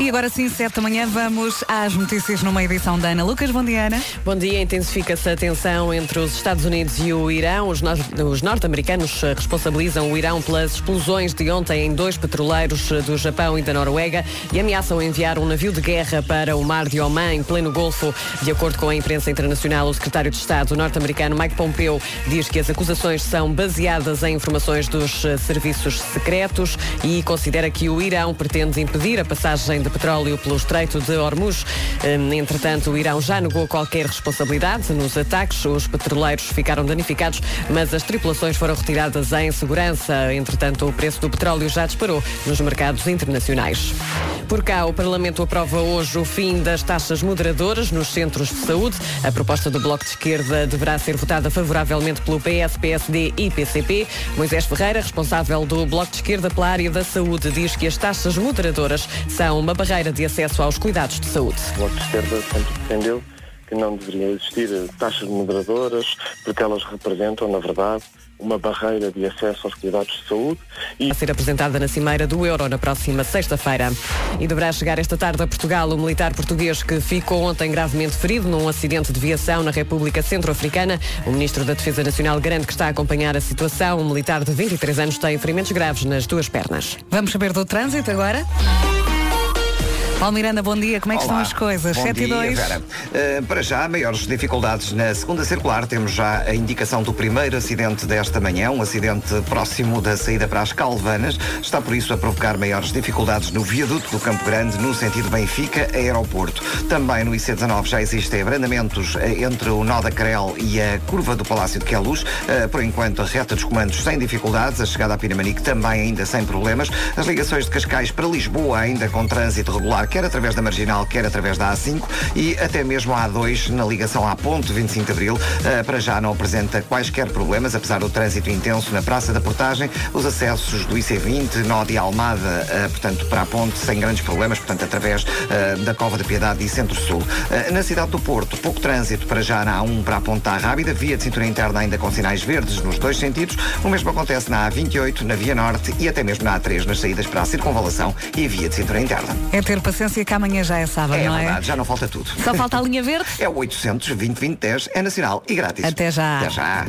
E agora sim, sete da manhã, vamos às notícias numa edição da Ana Lucas. Bom dia, Ana. Bom dia, intensifica-se a tensão entre os Estados Unidos e o Irão. Os, os norte-americanos eh, responsabilizam o Irão pelas explosões de ontem em dois petroleiros eh, do Japão e da Noruega e ameaçam enviar um navio de guerra para o mar de Oman, em pleno Golfo. De acordo com a imprensa internacional, o secretário de Estado norte-americano Mike Pompeo diz que as acusações são baseadas em informações dos eh, serviços secretos e considera que o Irão pretende impedir a passagem de petróleo pelo Estreito de Hormuz. Hum, entretanto, o Irão já negou qualquer responsabilidade nos ataques. Os petroleiros ficaram danificados, mas as tripulações foram retiradas em segurança. Entretanto, o preço do petróleo já disparou nos mercados internacionais. Por cá, o Parlamento aprova hoje o fim das taxas moderadoras nos centros de saúde. A proposta do Bloco de Esquerda deverá ser votada favoravelmente pelo PS, PSD e PCP. Moisés Ferreira, responsável do Bloco de Esquerda pela área da saúde, diz que as taxas moderadoras são uma barreira de acesso aos cuidados de saúde. O Bloco de Esquerda sempre defendeu que não deveriam existir taxas moderadoras, porque elas representam, na verdade, uma barreira de acesso aos cuidados de saúde. E... A ser apresentada na Cimeira do Euro na próxima sexta-feira. E deverá chegar esta tarde a Portugal o militar português que ficou ontem gravemente ferido num acidente de viação na República Centro-Africana. O Ministro da Defesa Nacional garante que está a acompanhar a situação. Um militar de 23 anos tem ferimentos graves nas duas pernas. Vamos saber do trânsito agora? Paulo Miranda, bom dia. Como é que Olá. estão as coisas? Bom 7 e dia, 2. Vera. Uh, para já, maiores dificuldades na segunda circular. Temos já a indicação do primeiro acidente desta manhã, um acidente próximo da saída para as Calvanas. Está por isso a provocar maiores dificuldades no viaduto do Campo Grande, no sentido Benfica-Aeroporto. Também no IC19 já existem abrandamentos eh, entre o nó da Crel e a curva do Palácio de Queluz. Uh, por enquanto, a reta dos comandos sem dificuldades, a chegada a Pinamanique também ainda sem problemas. As ligações de Cascais para Lisboa ainda com trânsito regular quer através da Marginal, quer através da A5 e até mesmo a A2 na ligação à Ponte 25 de Abril. Uh, para já não apresenta quaisquer problemas, apesar do trânsito intenso na Praça da Portagem. Os acessos do IC20, nó de Almada, uh, portanto, para a Ponte, sem grandes problemas, portanto, através uh, da Cova da Piedade e Centro-Sul. na cidade do Porto, pouco trânsito para já na A1 para a Ponta Rábida, via de cintura interna ainda com sinais verdes nos dois sentidos. O mesmo acontece na A28, na Via Norte e até mesmo na A3, nas saídas para a Circunvalação e via de cintura interna. É ter paciência que amanhã já é sábado, É não é? verdade, já não falta tudo. Só falta a linha verde? É o 800 2010 é nacional e grátis. Até já. Até já.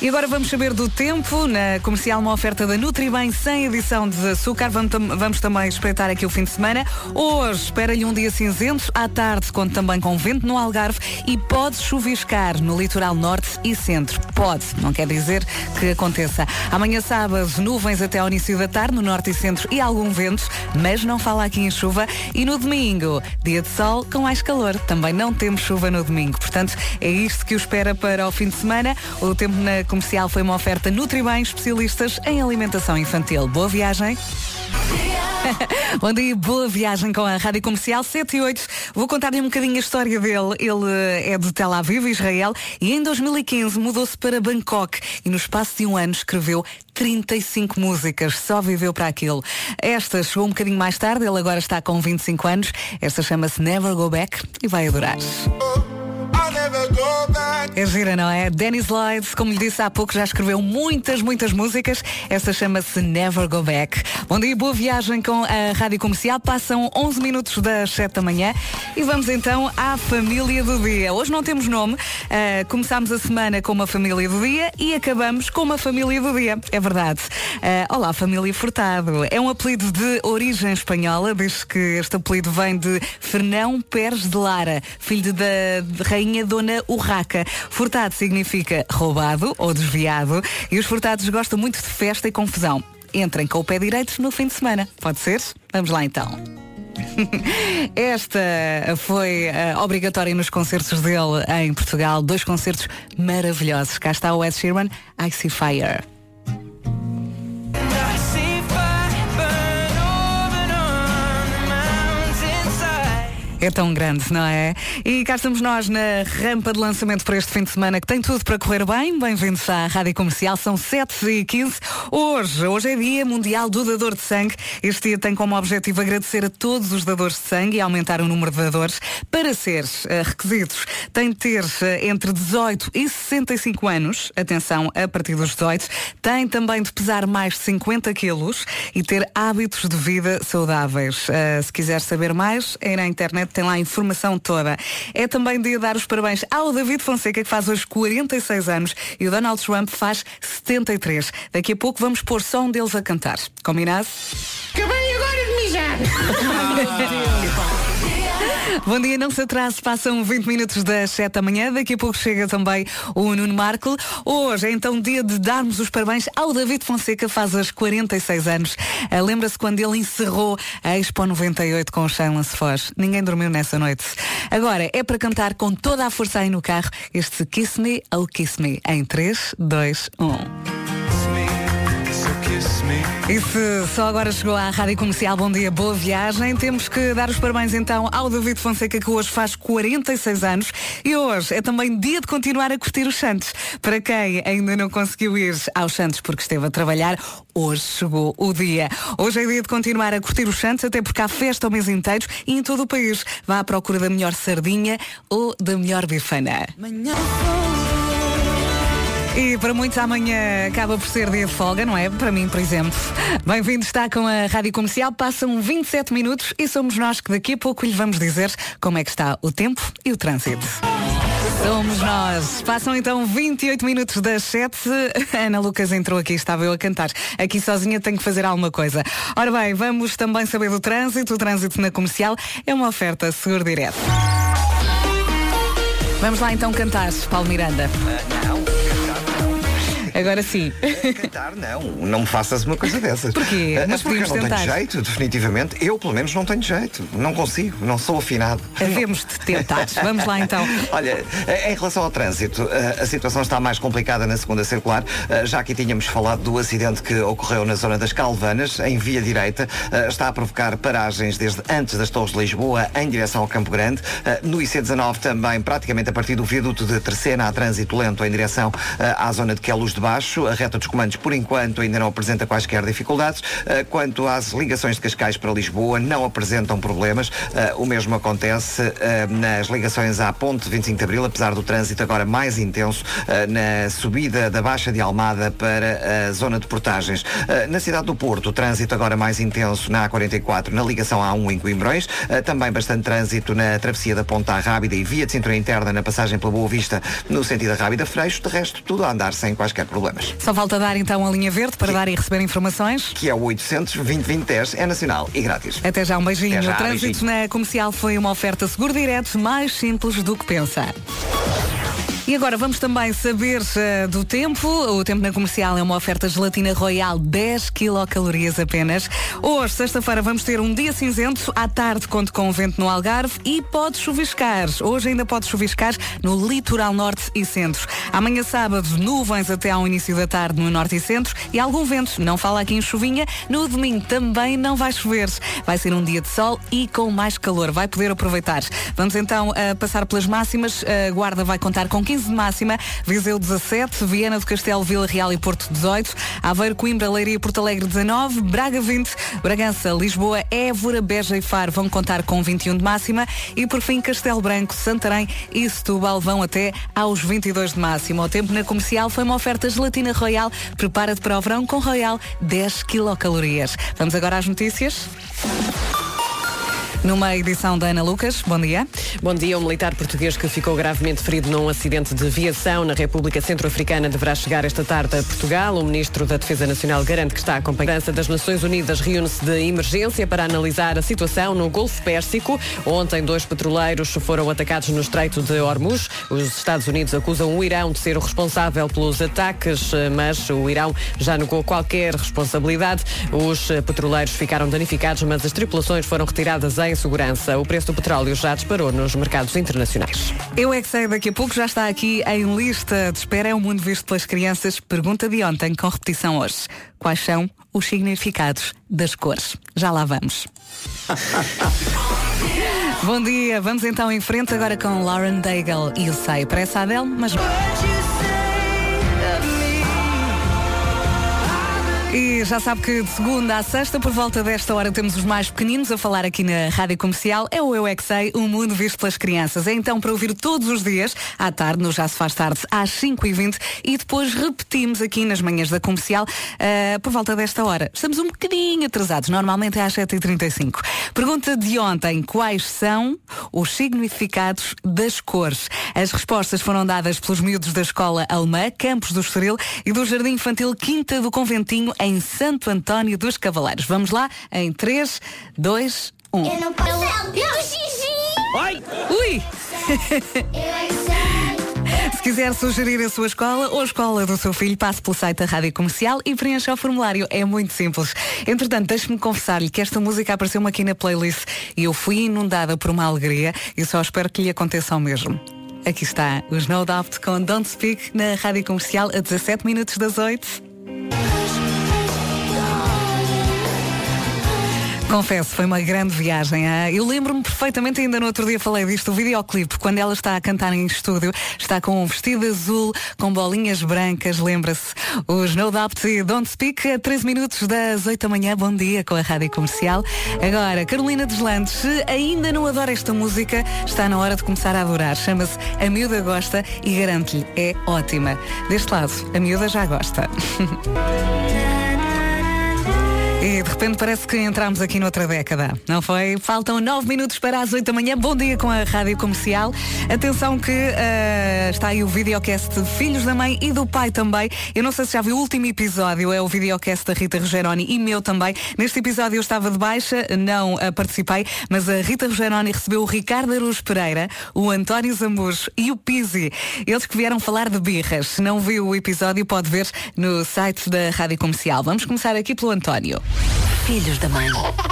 E agora vamos saber do tempo. Na comercial, uma oferta da Nutribem sem edição de açúcar. Vamos, tam- vamos também espreitar aqui o fim de semana. Hoje espera-lhe um dia cinzento. À tarde, conto também com vento no Algarve e pode chuviscar no litoral norte e centro. Pode, não quer dizer que aconteça. Amanhã, sábado, nuvens até ao início da tarde no norte e centro e algum vento, mas não fala aqui em chuva. E no domingo, dia de sol com mais calor. Também não temos chuva no domingo. Portanto, é isto que o espera para o fim de semana. O tempo na comercial foi uma oferta Nutribem, especialistas em alimentação infantil. Boa viagem. Bom dia, boa viagem com a Rádio Comercial 7 e 8. Vou contar-lhe um bocadinho a história dele. Ele eh, é de Tel Aviv, Israel, e em 2015 mudou-se para Bangkok e no espaço de um ano escreveu 35 músicas, só viveu para aquilo. Esta chegou um bocadinho mais tarde, ele agora está com 25 anos. Esta chama-se Never Go Back e vai adorar. É gira, não é? Dennis Lloyd, como lhe disse há pouco, já escreveu muitas, muitas músicas. Essa chama-se Never Go Back. Bom dia, boa viagem com a Rádio Comercial. Passam 11 minutos das 7 da manhã e vamos então à família do dia. Hoje não temos nome. Ah, começámos a semana com uma família do dia e acabamos com uma família do dia. É verdade. Ah, olá, família Furtado. É um apelido de origem espanhola. Diz que este apelido vem de Fernão Pérez de Lara, filho da de rainha Dona Urraca. Furtado significa roubado ou desviado e os furtados gostam muito de festa e confusão. Entrem com o pé direito no fim de semana. Pode ser? Vamos lá então. Esta foi eh, obrigatória nos concertos dele em Portugal. Dois concertos maravilhosos. Cá está o Ed Sheeran, I See Fire. É tão grande, não é? E cá estamos nós na rampa de lançamento para este fim de semana que tem tudo para correr bem. Bem-vindos à Rádio Comercial, são 7h15. Hoje, hoje é Dia Mundial do Dador de Sangue. Este dia tem como objetivo agradecer a todos os dadores de sangue e aumentar o número de dadores. Para ser uh, requisitos, tem de ter uh, entre 18 e 65 anos, atenção, a partir dos 18, tem também de pesar mais de 50 quilos e ter hábitos de vida saudáveis. Uh, se quiser saber mais, é na internet tem lá a informação toda. É também dia de dar os parabéns ao David Fonseca, que faz hoje 46 anos, e o Donald Trump faz 73. Daqui a pouco vamos pôr só um deles a cantar. Combinado? Acabei agora de mijar! Bom dia, não se atrase, passam 20 minutos das 7 da manhã. Daqui a pouco chega também o Nuno Marco. Hoje é então dia de darmos os parabéns ao David Fonseca, faz hoje 46 anos. Uh, Lembra-se quando ele encerrou a Expo 98 com o Silence Foz. Ninguém dormiu nessa noite. Agora, é para cantar com toda a força aí no carro este Kiss Me, Oh Kiss Me, em 3, 2, 1. E se só agora chegou à Rádio Comercial, bom dia, boa viagem. Temos que dar os parabéns então ao David Fonseca, que hoje faz 46 anos. E hoje é também dia de continuar a curtir os Santos. Para quem ainda não conseguiu ir aos Santos porque esteve a trabalhar, hoje chegou o dia. Hoje é dia de continuar a curtir os Santos, até porque há festa o mês inteiro e em todo o país. Vá à procura da melhor sardinha ou da melhor bifana. E para muitos amanhã acaba por ser dia de folga, não é? Para mim, por exemplo. Bem-vindo, está com a Rádio Comercial. Passam 27 minutos e somos nós que daqui a pouco lhe vamos dizer como é que está o tempo e o trânsito. Somos nós. Passam então 28 minutos das 7. Ana Lucas entrou aqui, estava eu a cantar. Aqui sozinha tenho que fazer alguma coisa. Ora bem, vamos também saber do trânsito. O trânsito na comercial é uma oferta seguro direto. Vamos lá então cantar, Paulo Miranda. Agora sim. Cantar, não. Não me faças uma coisa dessas. Porquê? Ah, Mas porque eu não tenho tentar. jeito, definitivamente. Eu, pelo menos, não tenho jeito. Não consigo. Não sou afinado. Havemos de tentar. Vamos lá então. Olha, em relação ao trânsito, eh, a situação está mais complicada na segunda circular. Eh, Já aqui tínhamos falado do acidente que ocorreu na zona das Calvanas, em via direita. Eh, Está a provocar paragens desde antes das Torres de Lisboa em direção ao Campo Grande. Eh, No IC19 também, praticamente a partir do viaduto de Terceira, há trânsito lento em direção eh, à zona de Queluz de Baixo. A reta dos comandos, por enquanto, ainda não apresenta quaisquer dificuldades. Eh, Quanto às ligações de Cascais para Lisboa, não apresentam problemas. Eh, O mesmo acontece eh, nas ligações à Ponte 25 de Abril, apesar do trânsito agora mais intenso na subida da Baixa de Almada para a zona de portagens. Na cidade do Porto, o trânsito agora mais intenso na A44, na ligação A1 em Coimbrões. Também bastante trânsito na travessia da Ponta à Rábida e via de cintura interna na passagem pela Boa Vista no sentido da Rábida Freixo. De resto, tudo a andar sem quaisquer problemas. Só falta dar então a linha verde para dar e receber informações. Que é o 800 2010 é nacional e grátis. Até já, um beijinho. Já, o trânsito beijinho. na comercial foi uma oferta seguro direto mais simples do que pensar. E agora vamos também saber eh, do tempo. O tempo na comercial é uma oferta gelatina royal 10 quilocalorias apenas. Hoje, sexta-feira, vamos ter um dia cinzento. À tarde, conto com vento no Algarve e pode chuviscar. Hoje ainda pode chuviscar no litoral norte e centro. Amanhã, sábado, nuvens até ao início da tarde no norte e centro e algum vento. Não fala aqui em chuvinha. No domingo também não vai chover. Vai ser um dia de sol e com mais calor. Vai poder aproveitar. Vamos então a passar pelas máximas. A Guarda vai contar com 15 de máxima, Viseu 17, Viana do Castelo, Vila Real e Porto 18, Aveiro, Coimbra, Leiria e Porto Alegre 19, Braga 20, Bragança, Lisboa, Évora, Beja e Faro vão contar com 21 de máxima e por fim Castelo Branco, Santarém e Setúbal vão até aos 22 de máxima. O tempo na comercial foi uma oferta gelatina Royal. Prepara-te para o verão com Royal 10 quilocalorias. Vamos agora às notícias. Numa edição da Ana Lucas, bom dia. Bom dia. O militar português que ficou gravemente ferido num acidente de viação na República Centro-Africana deverá chegar esta tarde a Portugal. O ministro da Defesa Nacional garante que está a acompanhar. A França das Nações Unidas reúne-se de emergência para analisar a situação no Golfo Pérsico. Ontem, dois petroleiros foram atacados no Estreito de Hormuz. Os Estados Unidos acusam o Irão de ser o responsável pelos ataques, mas o Irão já negou qualquer responsabilidade. Os petroleiros ficaram danificados, mas as tripulações foram retiradas em segurança. O preço do petróleo já disparou nos mercados internacionais. Eu é que sei, daqui a pouco já está aqui em lista de espera. É o mundo visto pelas crianças. Pergunta de ontem, com repetição hoje. Quais são os significados das cores? Já lá vamos. Bom dia, vamos então em frente agora com Lauren Daigle e o Sei. Parece a Adele, mas. E já sabe que de segunda à sexta, por volta desta hora, temos os mais pequeninos a falar aqui na Rádio Comercial. É o Eu é que Sei, o mundo visto pelas crianças. É então para ouvir todos os dias, à tarde, no Já se faz tarde, às 5h20 e depois repetimos aqui nas manhãs da Comercial uh, por volta desta hora. Estamos um bocadinho atrasados, normalmente é às 7h35. Pergunta de ontem, quais são os significados das cores? As respostas foram dadas pelos miúdos da Escola Alemã, Campos do Estoril e do Jardim Infantil Quinta do Conventinho, em Santo António dos Cavaleiros. Vamos lá em 3, 2, 1. Eu não posso. Eu xixi! Oi! Ui! Eu é que sei. Se quiser sugerir a sua escola ou a escola do seu filho, passe pelo site da Rádio Comercial e preencha o formulário. É muito simples. Entretanto, deixe-me confessar-lhe que esta música apareceu-me aqui na playlist e eu fui inundada por uma alegria e só espero que lhe aconteça o mesmo. Aqui está os No Doubt com Don't Speak na Rádio Comercial a 17 minutos das 8. Confesso, foi uma grande viagem. ah. Eu lembro-me perfeitamente, ainda no outro dia falei disto, o videoclipe, quando ela está a cantar em estúdio, está com um vestido azul, com bolinhas brancas, lembra-se. Os No Doubt e Don't Speak, a 13 minutos das 8 da manhã, bom dia com a Rádio Comercial. Agora, Carolina Deslandes, se ainda não adora esta música, está na hora de começar a adorar. Chama-se A Miúda Gosta e garanto-lhe, é ótima. Deste lado, a miúda já gosta. E de repente parece que entramos aqui noutra década, não foi? Faltam nove minutos para as 8 da manhã. Bom dia com a Rádio Comercial. Atenção que ah, está aí o videocast de Filhos da Mãe e do Pai também. Eu não sei se já viu o último episódio, é o videocast da Rita Rogeroni e meu também. Neste episódio eu estava de baixa, não ah, participei, mas a Rita Rogeroni recebeu o Ricardo Aruz Pereira, o António Zambujo e o Pizzi. Eles que vieram falar de birras. Se não viu o episódio, pode ver no site da Rádio Comercial. Vamos começar aqui pelo António. Filhos da mãe,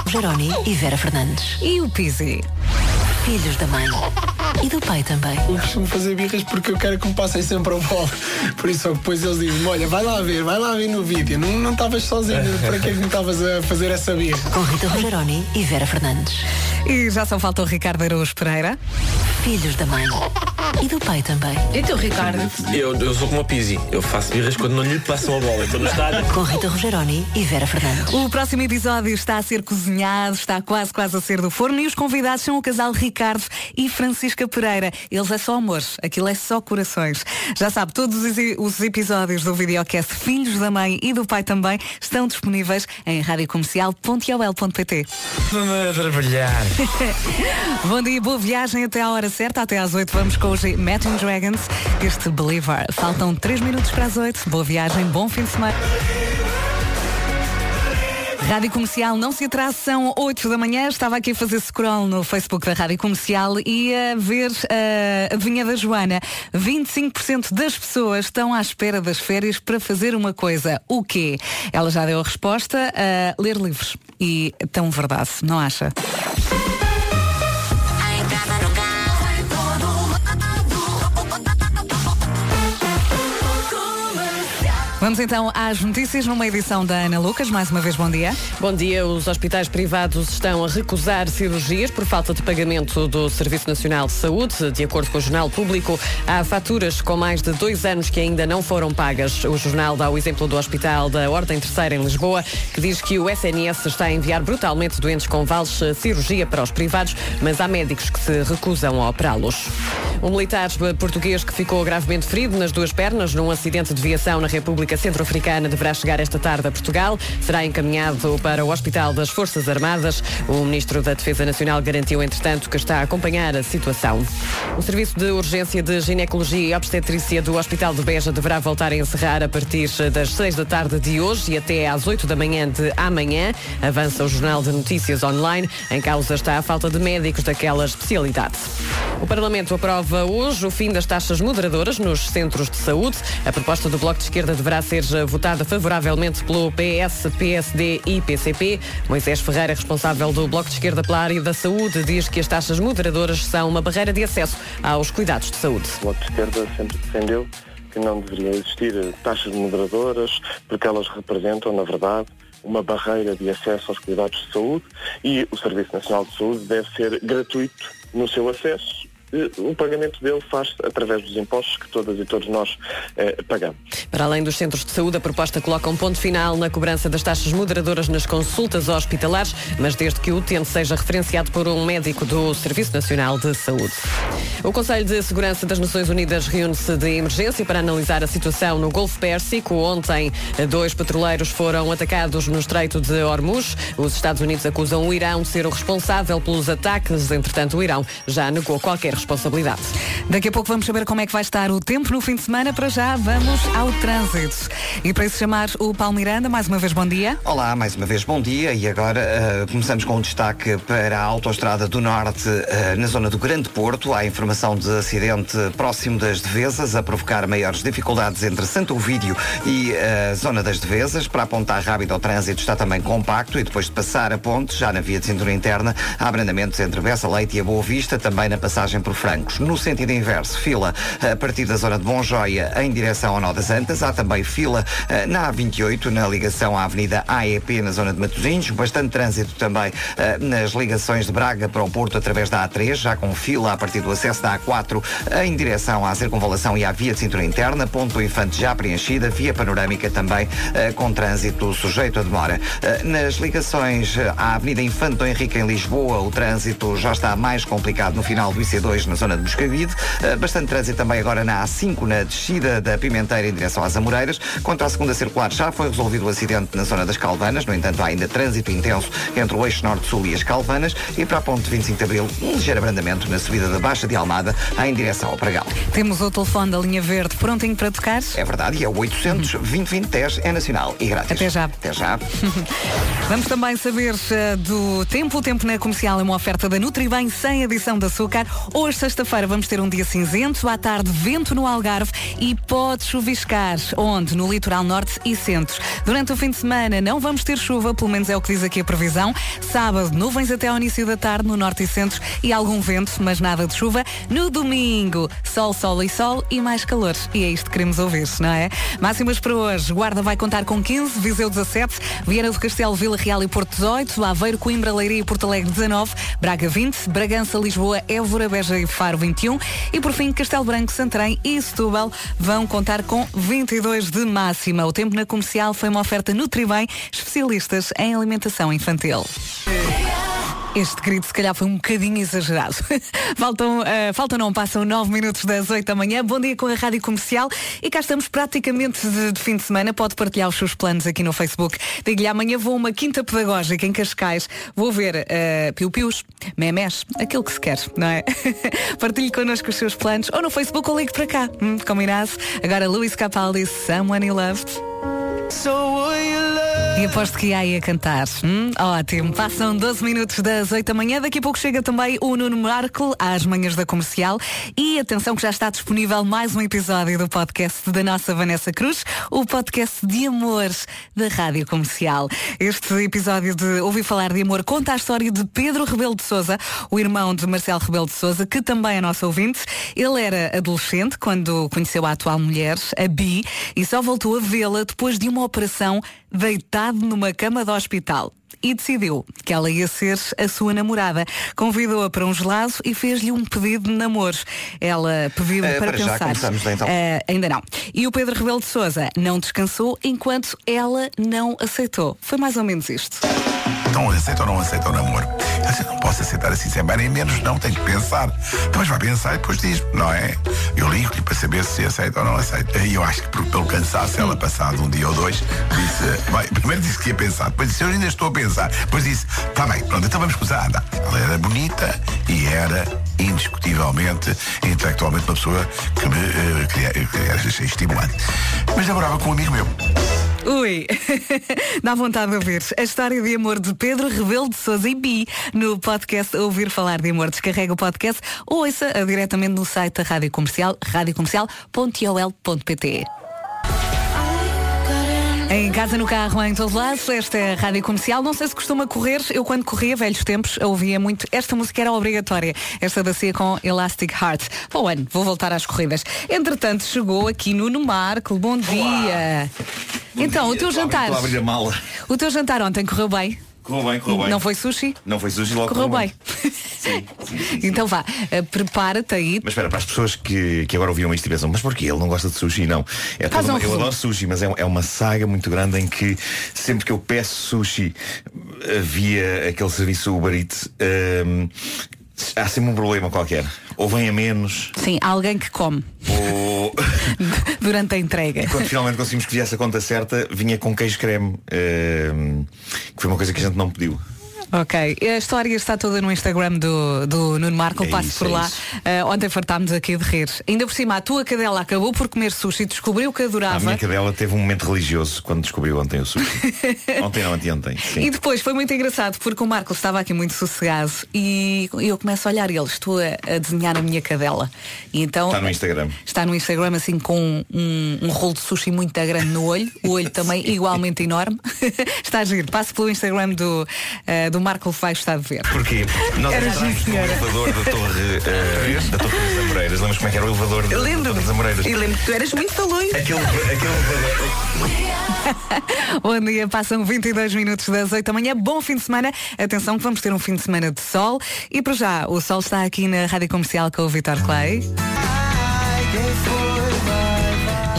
Jeroni e Vera Fernandes. E o Pizzi? Filhos da mãe e do pai também. Eu costumo fazer birras porque eu quero que me passem sempre a bola. Por isso, depois eles dizem olha, vai lá ver, vai lá ver no vídeo. Não não estavas sozinho, para que é que me estavas a fazer essa birra? Com Rita Rogeroni e Vera Fernandes. E já só falta o Ricardo Araújo Pereira. Filhos da mãe e do pai também. Então, Ricardo? Eu, eu sou como a Pizzi. Eu faço birras quando não lhe passam a bola. Estou no estádio. Com Rita Rogeroni e Vera Fernandes. O próximo episódio está a ser cozinhado, está quase quase a ser do forno e os convidados são o casal Ricardo e Francisca Pereira. Eles é só amor, aquilo é só corações. Já sabe, todos os, os episódios do videocast Filhos da Mãe e do Pai também estão disponíveis em radiocomercial.ol.pt. trabalhar. Bom dia, boa viagem até à hora certa, até às 8 vamos com os Imagine Dragons, este Believer. Faltam 3 minutos para as 8, boa viagem, bom fim de semana. Rádio Comercial, não se atrase, são 8 da manhã. Estava aqui a fazer scroll no Facebook da Rádio Comercial e a ver uh, a adivinha da Joana. 25% das pessoas estão à espera das férias para fazer uma coisa. O quê? Ela já deu a resposta, uh, ler livros. E tão verdade, não acha? Vamos então às notícias numa edição da Ana Lucas. Mais uma vez, bom dia. Bom dia. Os hospitais privados estão a recusar cirurgias por falta de pagamento do Serviço Nacional de Saúde. De acordo com o Jornal Público, há faturas com mais de dois anos que ainda não foram pagas. O jornal dá o exemplo do Hospital da Ordem Terceira em Lisboa, que diz que o SNS está a enviar brutalmente doentes com vales cirurgia para os privados, mas há médicos que se recusam a operá-los. Um militar português que ficou gravemente ferido nas duas pernas num acidente de viação na República Centro-Africana deverá chegar esta tarde a Portugal. Será encaminhado para o Hospital das Forças Armadas. O Ministro da Defesa Nacional garantiu, entretanto, que está a acompanhar a situação. O Serviço de Urgência de Ginecologia e Obstetrícia do Hospital de Beja deverá voltar a encerrar a partir das 6 da tarde de hoje e até às 8 da manhã de amanhã. Avança o Jornal de Notícias Online. Em causa está a falta de médicos daquela especialidade. O Parlamento aprova hoje o fim das taxas moderadoras nos centros de saúde. A proposta do Bloco de Esquerda deverá ser votada favoravelmente pelo PS, PSD e PCP. Moisés Ferreira, responsável do Bloco de Esquerda pela área da saúde, diz que as taxas moderadoras são uma barreira de acesso aos cuidados de saúde. O Bloco de Esquerda sempre defendeu que não deveriam existir eh, taxas moderadoras, porque elas representam, na verdade, uma barreira de acesso aos cuidados de saúde e o Serviço Nacional de Saúde deve ser gratuito no seu acesso, eh, o pagamento dele faz através dos impostos que todas e todos nós eh, pagamos. Para além dos centros de saúde, a proposta coloca um ponto final na cobrança das taxas moderadoras nas consultas hospitalares, mas desde que o utente seja referenciado por um médico do Serviço Nacional de Saúde. O Conselho de Segurança das Nações Unidas reúne-se de emergência para analisar a situação no Golfo Pérsico. Ontem, dois petroleiros foram atacados no Estreito de Hormuz. Os Estados Unidos acusam o Irão de ser o responsável pelos ataques. Entretanto, o Irão já negou qualquer responsabilidade. Daqui a pouco vamos saber como é que vai estar o tempo no fim de semana. Para já, vamos ao trânsito. E para isso chamar o Paulo Miranda, mais uma vez bom dia. Olá, mais uma vez bom dia e agora uh, começamos com um destaque para a Autostrada do Norte uh, na zona do Grande Porto. Há informação de acidente próximo das Devesas a provocar maiores dificuldades entre Santo Ovídio e a uh, zona das Devesas. Para apontar rápido ao trânsito está também compacto e depois de passar a ponte, já na via de cintura interna, há abrandamentos entre Bessa Leite e a Boa Vista, também na passagem por Francos. No sentido inverso, fila a partir da zona de Bom Joia em direção ao Nó das Antas. Há também fila uh, na A28, na ligação à Avenida AEP, na zona de Matosinhos. Bastante trânsito também uh, nas ligações de Braga para o Porto através da A3, já com fila a partir do acesso da A4 em direção à circunvalação e à via de cintura interna. Ponto Infante já preenchida, via panorâmica também com trânsito sujeito a demora. nas ligações à Avenida Infante Henrique em Lisboa, o trânsito já está mais complicado no final do IC2 na zona de Moscavide. bastante trânsito também agora na A5, na descida da Pimenteira em direção às Amoreiras. Quanto à segunda circular, já foi resolvido o acidente na zona das Calvanas. No entanto, há ainda trânsito intenso entre o eixo norte-sul e as Calvanas. E para a ponte 25 de Abril, um ligeiro abrandamento na subida da Baixa de Almada em direção ao Pragal. Temos o telefone da linha verde prontinho para tocar. É verdade, e é o 800 2020 10 é nacional e grátis. Até já. Até já. Vamos também saber uh, do tempo. O tempo na comercial é uma oferta da Nutribem sem adição de açúcar. Hoje, sexta-feira, vamos ter um dia cinzento. À tarde, vento no Algarve e pode chuviscar. Onde? No litoral norte e centro. Durante o fim de semana não vamos ter chuva, pelo menos é o que diz aqui a previsão. Sábado, nuvens até ao início da tarde no norte e centro e algum vento, mas nada de chuva. No domingo, sol, sol e sol e mais calor. E é isto que queremos ouvir, não é? Máximas para hoje. Guarda vai contar com 15, Viseu 17, Vieira do Castelo, Vila Real e Porto 18, Aveiro, Coimbra, Leiria e Porto Alegre 19, Braga 20, Bragança, Lisboa, Évora, Beja e Faro 21 e por fim Castelo Branco, Santarém e Setúbal vão contar com 22 de máxima. O tempo na comercial foi uma oferta Nutribem, especialistas em alimentação infantil. Este grito se calhar foi um bocadinho exagerado. Faltam, uh, faltam não, passam 9 minutos das 8 da manhã. Bom dia com a Rádio Comercial e cá estamos praticamente de, de fim de semana. Pode partilhar os seus planos aqui no Facebook. Digo-lhe, amanhã vou a uma quinta pedagógica em Cascais. Vou ver uh, piu-pius, memés, aquilo que se quer, não é? Partilhe connosco os seus planos ou no Facebook ou ligue para cá. Hum, combinado? Agora Luís Capaldi, Someone You Loved. E aposto que aí a cantar. Hum? Ótimo. Passam 12 minutos das 8 da manhã. Daqui a pouco chega também o Nuno Marco às manhãs da comercial. E atenção que já está disponível mais um episódio do podcast da nossa Vanessa Cruz, o podcast de amores da Rádio Comercial. Este episódio de Ouvir Falar de Amor conta a história de Pedro Rebelo de Souza, o irmão de Marcelo Rebelo de Souza, que também é nosso ouvinte. Ele era adolescente quando conheceu a atual mulher, a Bi, e só voltou a vê-la depois de uma operação deitado numa cama de hospital e decidiu que ela ia ser a sua namorada. Convidou-a para um gelado e fez-lhe um pedido de namoro. Ela pediu Eh, para, para já, pensar. então. Eh, ainda não. E o Pedro Rebelo de Souza não descansou enquanto ela não aceitou. Foi mais ou menos isto. Então aceita ou não aceita o namoro? Eu disse, não posso aceitar assim sem bem nem menos, não, tenho que pensar. Então, mas vai pensar e depois diz não é? Eu ligo-lhe para saber se aceita ou não aceita. E eu acho que pelo cansaço, ela passado um dia ou dois, disse, bem, primeiro disse que ia pensar, depois disse, eu ainda estou a pensar. Depois disse, está bem, pronto, então vamos andar. Ela era bonita e era indiscutivelmente, intelectualmente uma pessoa que me eh, queria, eu queria achei estimulante. Mas namorava com um amigo meu. Ui, dá vontade de ouvir a história de amor de Pedro Rebelo de Souza e Bi no podcast Ouvir Falar de Amor. Descarrega o podcast ou ouça diretamente no site da Rádio Comercial, radiocomercial.ol.pt. Em casa, no carro, em todo lado, esta é a Rádio Comercial. Não sei se costuma correr, eu quando corria, velhos tempos, ouvia muito. Esta música era obrigatória. Esta da Cia com Elastic Heart. Bom ano, vou voltar às corridas. Entretanto, chegou aqui Nuno Marco. Bom dia. então, o teu jantar. Estou a abrir a mala. O teu jantar ontem correu bem? Correu bem, correu bem. Não foi sushi? Não foi sushi, logo Correu correu bem. Sim, sim, sim. Então vá, eh, prepara-te aí. Mas espera, para as pessoas que, que agora ouviram isto e pensam, mas porquê? Ele não gosta de sushi? Não. É Faz uma- um eu adoro sushi, mas é, é uma saga muito grande em que sempre que eu peço sushi via aquele serviço Uber Eats, hum, há sempre um problema qualquer. Ou vem a menos, Sim, há alguém que come ou durante a entrega. quando finalmente conseguimos que viesse a conta certa, vinha com queijo creme, hum, que foi uma coisa que a gente não pediu. Ok, a história está toda no Instagram do, do Nuno Marco, É passe isso, por é lá. Eh, ontem fartámos aqui de rir. Ainda por cima, a tua cadela acabou por comer sushi, descobriu que A adorava. minha cadela teve um momento religioso quando descobriu ontem o sushi. ontem não, anteontem. Sim. E depois foi muito engraçado porque o Marco estava aqui muito sossegado e eu começo a olhar ele, estou a, a desenhar a minha cadela. E então Está no Instagram. está no Instagram assim com um, um rolo de sushi muito grande no olho, o olho também igualmente enorme. está a giro. Passe pelo Instagram do, eh, do Marco vai gostar de ver. Porquê? Nós Era entramos sim, no elevador da Torre, eh, da Torre das Amoreiras. Lembras como é que era o elevador da, da Torre das Amoreiras? E lembro que tu eras muito falões. Aquele, aquele elevador. Bom dia, passam 22 minutos das 8 da manhã. Bom fim de semana. Atenção que vamos ter um fim de semana de sol. E para já, o sol está aqui na Rádio Comercial com o Vitor Clay.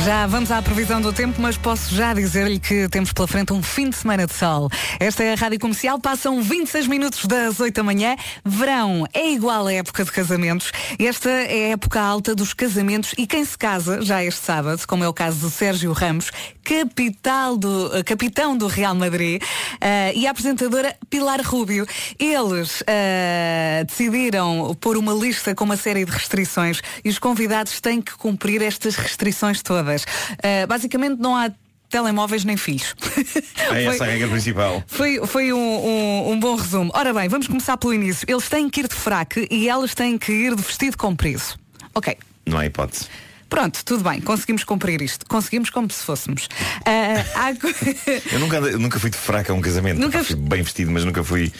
Já vamos à previsão do tempo, mas posso já dizer-lhe que temos pela frente um fim de semana de sol. Esta é a Rádio Comercial, passam 26 minutos das 8 da manhã. Verão é igual à época de casamentos. Esta é a época alta dos casamentos e quem se casa já este sábado, como é o caso do Sérgio Ramos, capital do, eh, capitão do Real Madrid, eh, e a apresentadora Pilar Rubio. Eles eh, decidiram pôr uma lista com uma série de restrições e os convidados têm que cumprir estas restrições todas. Eh, basicamente não há telemóveis nem filhos. É essa a regra principal. Foi, foi um, um- um bom resumo. Ora bem, vamos começar pelo início. Eles têm que ir de fraque e elas têm que ir de vestido comprido. Ok. Não há hipótese. Pronto, tudo bem, conseguimos cumprir isto. Conseguimos como se fôssemos. Ah, há Eu nunca, nunca fui de fraca a um casamento. Nunca fui bem vestido, mas nunca fui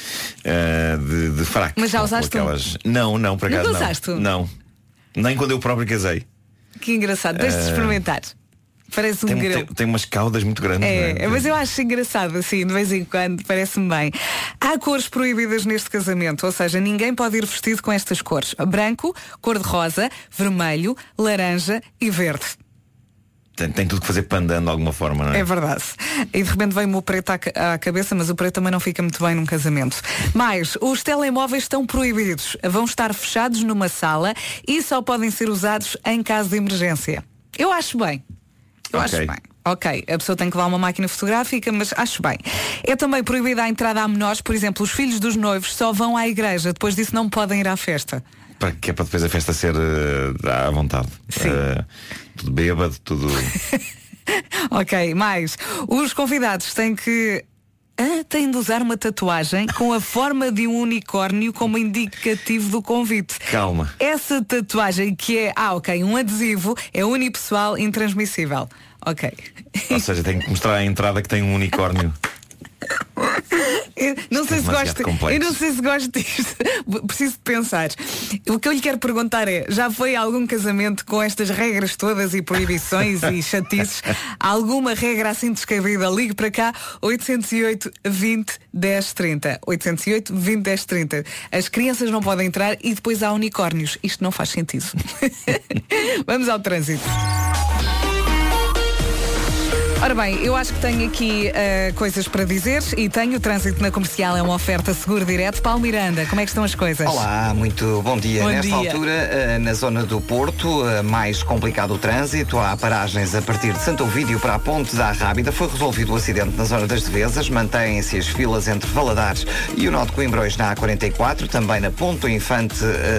eh, de, de fraca. Mas já usaste aquelas... Não, não, Nunca acaso não. usaste? Não. Nem quando eu próprio casei. Que engraçado, deixa-te Ah. experimentar. Parece um Tem, grão. tem, tem umas caudas muito grandes. É, não é? mas eu acho engraçado, assim, de vez em quando, parece-me bem. Há cores proibidas neste casamento, ou seja, ninguém pode ir vestido com estas cores. Branco, cor-de-rosa, vermelho, laranja e verde. Tem, tem tudo que fazer pandando de alguma forma, não é? É verdade. E de repente vem-me o preto à, à cabeça, mas o preto também não fica muito bem num casamento. Mas os telemóveis estão proibidos. Vão estar fechados numa sala e só podem ser usados em caso de emergência. Eu acho bem. Eu Ok. acho bem. Ok, a pessoa tem que levar uma máquina fotográfica, mas acho bem. É também proibida a entrada a menores, por exemplo, os filhos dos noivos só vão à igreja, depois disso não podem ir à festa. Para, que é para depois a festa ser eh, à vontade. Eh, tudo bêbado, tudo. Ok, mais. Os convidados têm que. Ah, têm de usar uma tatuagem com a forma de um unicórnio como indicativo do convite. Calma. Essa tatuagem que é, ah, ok, um adesivo é unipessoal intransmissível. Ok. Ou seja, tem que mostrar a entrada que tem um unicórnio. Eu não sei se complexo. Eu não sei se gosto disto. Preciso de pensar. O que eu lhe quero perguntar é, já foi algum casamento com estas regras todas e proibições e chatices? Alguma regra assim descabida? Ligue para cá 808 20 10 30. 808 20 10 30. As crianças não podem entrar e depois há unicórnios. Isto não faz sentido. Vamos ao trânsito. Ora bem, eu acho que tenho aqui eh, coisas para dizer e tenho o trânsito na comercial, é uma oferta seguro direto. Paulo Miranda, como é que estão as coisas? Olá, muito bom dia. Bom Nesta dia. altura, eh, na zona do Porto, eh, mais complicado o trânsito. Há paragens a partir de Santo Ovídio para a Ponte da Rábida. Foi resolvido o acidente na zona das Devesas. Mantêm-se as filas entre Valadares e o de Coimbrões na A44. Também na Ponte do Infante,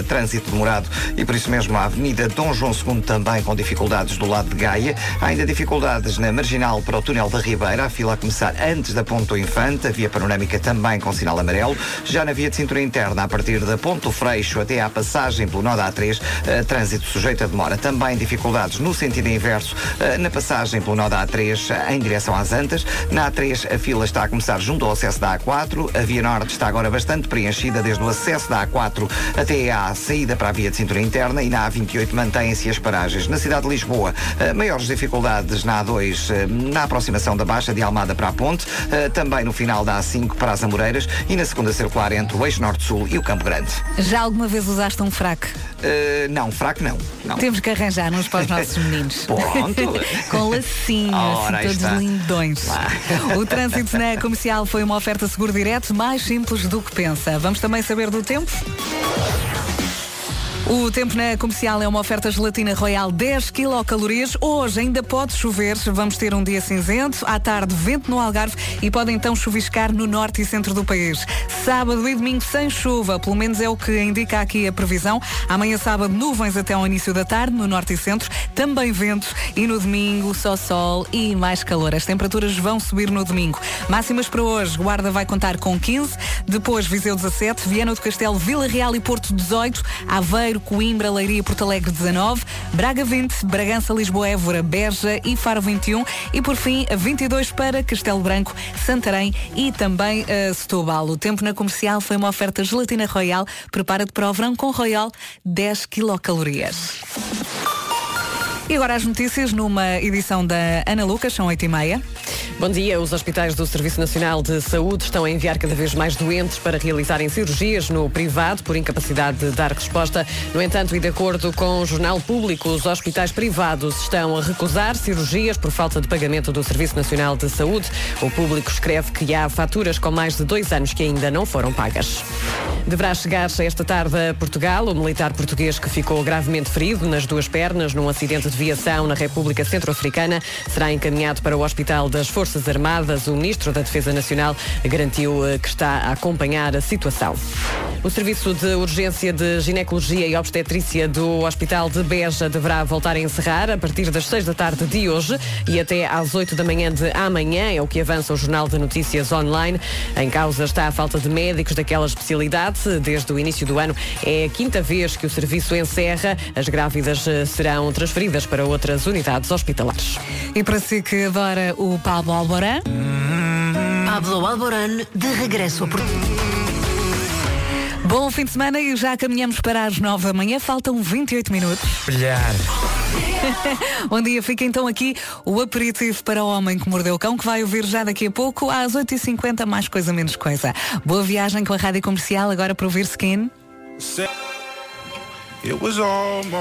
trânsito demorado. E por isso mesmo a Avenida Dom João II também com dificuldades do lado de Gaia. Há ainda dificuldades na Marginal para o túnel da Ribeira. A fila a começar antes da Ponte do Infante. A via panorâmica também com sinal amarelo. Já na via de cintura interna, a partir da Ponte do Freixo até à passagem pelo nó da A3, eh, trânsito sujeito a demora. Também dificuldades no sentido inverso, eh, na passagem pelo nó da A3 eh, em direção às Antas. Na A3, a fila está a começar junto ao acesso da A4. A via norte está agora bastante preenchida desde o acesso da A4 até à saída para a via de cintura interna e na A28 mantêm-se as paragens. Na cidade de Lisboa, maiores dificuldades na A2, eh, na aproximação da Baixa de Almada para a Ponte, eh, também no final da A5 para as Amoreiras e na segunda circular entre o Eixo Norte-Sul e o Campo Grande. Já alguma vez usaste um fraco? Eh, não, fraco não. não. Temos que arranjar uns para os nossos meninos. Pronto. Com lacinhos, Ora, aí todos está. lindões. O trânsito na comercial foi uma oferta seguro direto mais simples do que pensa. Vamos também saber do tempo? O tempo na comercial é uma oferta gelatina royal 10 quilocalorias. Hoje ainda pode chover, vamos ter um dia cinzento, à tarde vento no Algarve e pode então chuviscar no norte e centro do país. Sábado e domingo sem chuva, pelo menos é o que indica aqui a previsão. Amanhã sábado nuvens até ao início da tarde no norte e centro, também ventos e no domingo só sol e mais calor. As temperaturas vão subir no domingo. Máximas para hoje, Guarda vai contar com 15, depois Viseu 17, Viana do Castelo, Vila Real e Porto 18, Aveiro, Coimbra, Leiria Porto Alegre 19, Braga 20, Bragança, Lisboa, Évora, Beja e Faro 21 e por fim 22 para Castelo Branco, Santarém e também uh, Setúbal. O tempo na comercial foi uma oferta gelatina Royal. Prepara-te para o verão com Royal 10 quilocalorias. E agora as notícias numa edição da Ana Lucas, são 8 e meia. Bom dia. Os hospitais do Serviço Nacional de Saúde estão a enviar cada vez mais doentes para realizarem cirurgias no privado por incapacidade de dar resposta. No entanto, e de acordo com o Jornal Público, os hospitais privados estão a recusar cirurgias por falta de pagamento do Serviço Nacional de Saúde. O público escreve que há faturas com mais de dois anos que ainda não foram pagas. Deverá chegar esta tarde a Portugal o militar português que ficou gravemente ferido nas duas pernas num acidente de viação na República Centro-Africana. Será encaminhado para o Hospital das Forças Armadas. O Ministro da Defesa Nacional garantiu eh, que está a acompanhar a situação. O Serviço de Urgência de Ginecologia e Obstetrícia do Hospital de Beja deverá voltar a encerrar a partir das 6 da tarde de hoje e até às 8 da manhã de amanhã, é o que avança o Jornal de Notícias Online. Em causa está a falta de médicos daquela especialidade. Desde o início do ano é a quinta vez que o serviço encerra. As grávidas eh, serão transferidas para outras unidades hospitalares. E para si que adora o Pablo Alborán, Pablo Alborán de regresso a Portugal. bom fim de semana e já caminhamos para as 9 da manhã. Faltam 28 minutos. Brilhar. Bom dia, fica então aqui o aperitivo para o homem que mordeu o cão, que vai ouvir já daqui a pouco, às 8h50, mais coisa, menos coisa. Boa viagem com a rádio comercial, agora para ouvir Skin.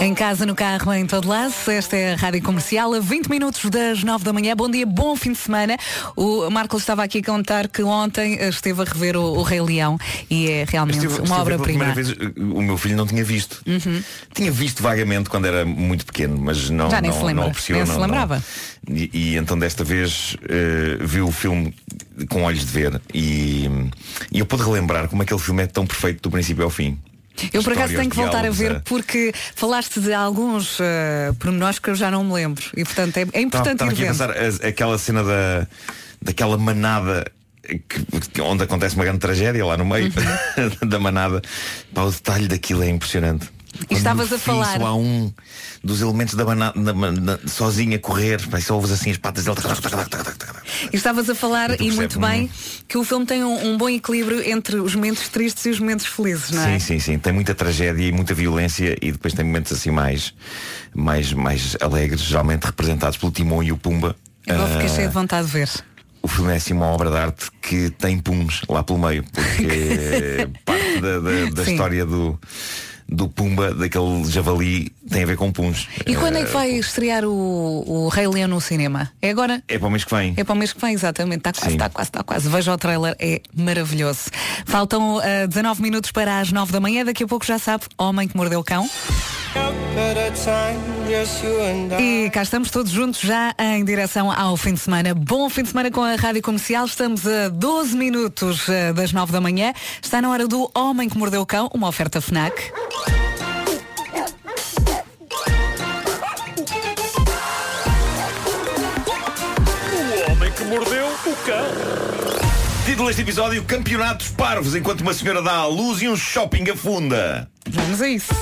Em casa, no carro, em todo lado. Esta é a Rádio Comercial, a 20 minutos das 9 da manhã. Bom dia, bom fim de semana. O Marco estava aqui a contar que ontem esteve a rever o, o Rei Leão e é realmente Estive- uma obra-prima. uh, o meu filho não tinha visto. Uhum. Tinha visto vagamente quando era muito pequeno, mas não, Já nem não, se lembra, não apreciou. nem se não- não. lembrava. E, e então desta vez eh, viu o filme com olhos de ver e, e eu pude relembrar como aquele filme é tão perfeito do princípio ao fim. Eu por acaso tenho que voltar a ver a- porque falaste de alguns uh, pormenores que eu já não me lembro. E portanto é, é importante Estava ir aqui a vendo. pensar aquela cena da, daquela manada que- onde acontece uma grande tragédia lá no meio Uhum. da manada. Pá, o detalhe daquilo é impressionante. Quando estavas a falar- Só há um dos elementos da man- sozinho a correr, e só ouves assim as patas dele. E estavas a falar, e muito bem, que o filme tem um, um bom equilíbrio entre os momentos tristes e os momentos felizes, não é? Sim, sim, sim. Tem muita tragédia e muita violência e depois tem momentos assim mais, mais, mais alegres, geralmente representados pelo Timão e o Pumba. Eu fiquei Ah, cheia de vontade de ver. o filme é assim uma obra de arte que tem puns lá pelo meio, porque parte da, da- da história do, do Pumba, daquele javali, tem a ver com puns. E quando é que Eh, vai estrear o, o Rei Leão no cinema? É agora? É para o mês que vem. É para o mês que vem, exatamente. Está quase, está quase, está quase. Veja o trailer, é maravilhoso. Faltam ah, 19 minutos para as 9 da manhã. Daqui a pouco já sabe, Homem que Mordeu o Cão. E cá estamos todos juntos já em direção ao fim de semana. Bom fim de semana com a Rádio Comercial. Estamos a 12 minutos eh, das 9 da manhã. Está na hora do Homem que Mordeu o Cão, uma oferta FNAC. Título deste episódio: Campeonatos Parvos enquanto uma senhora dá à luz e um shopping afunda. Vamos a isso.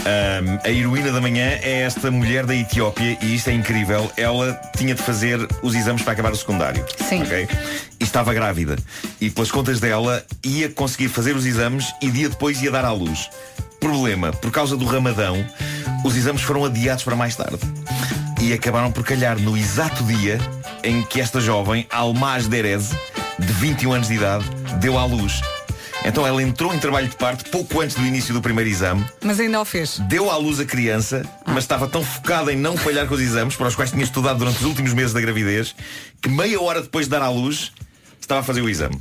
Ahm, a heroína da manhã é esta mulher da Etiópia e isto é incrível. Ela tinha de fazer os exames para acabar o secundário. Sim. ok? E estava grávida. E pelas contas dela, ia conseguir fazer os exames e dia depois ia dar à luz. Problema, por causa do ramadão, os exames foram adiados para mais tarde. E acabaram por calhar no exato dia em que esta jovem, Almaz Derez, de 21 anos de idade, deu à luz. Então ela entrou em trabalho de parto pouco antes do início do primeiro exame, Mas ainda o fez. deu à luz a criança, mas estava tão focada em não falhar com os exames, para os quais tinha estudado durante os últimos meses da gravidez, que meia hora depois de dar à luz, estava a fazer o exame.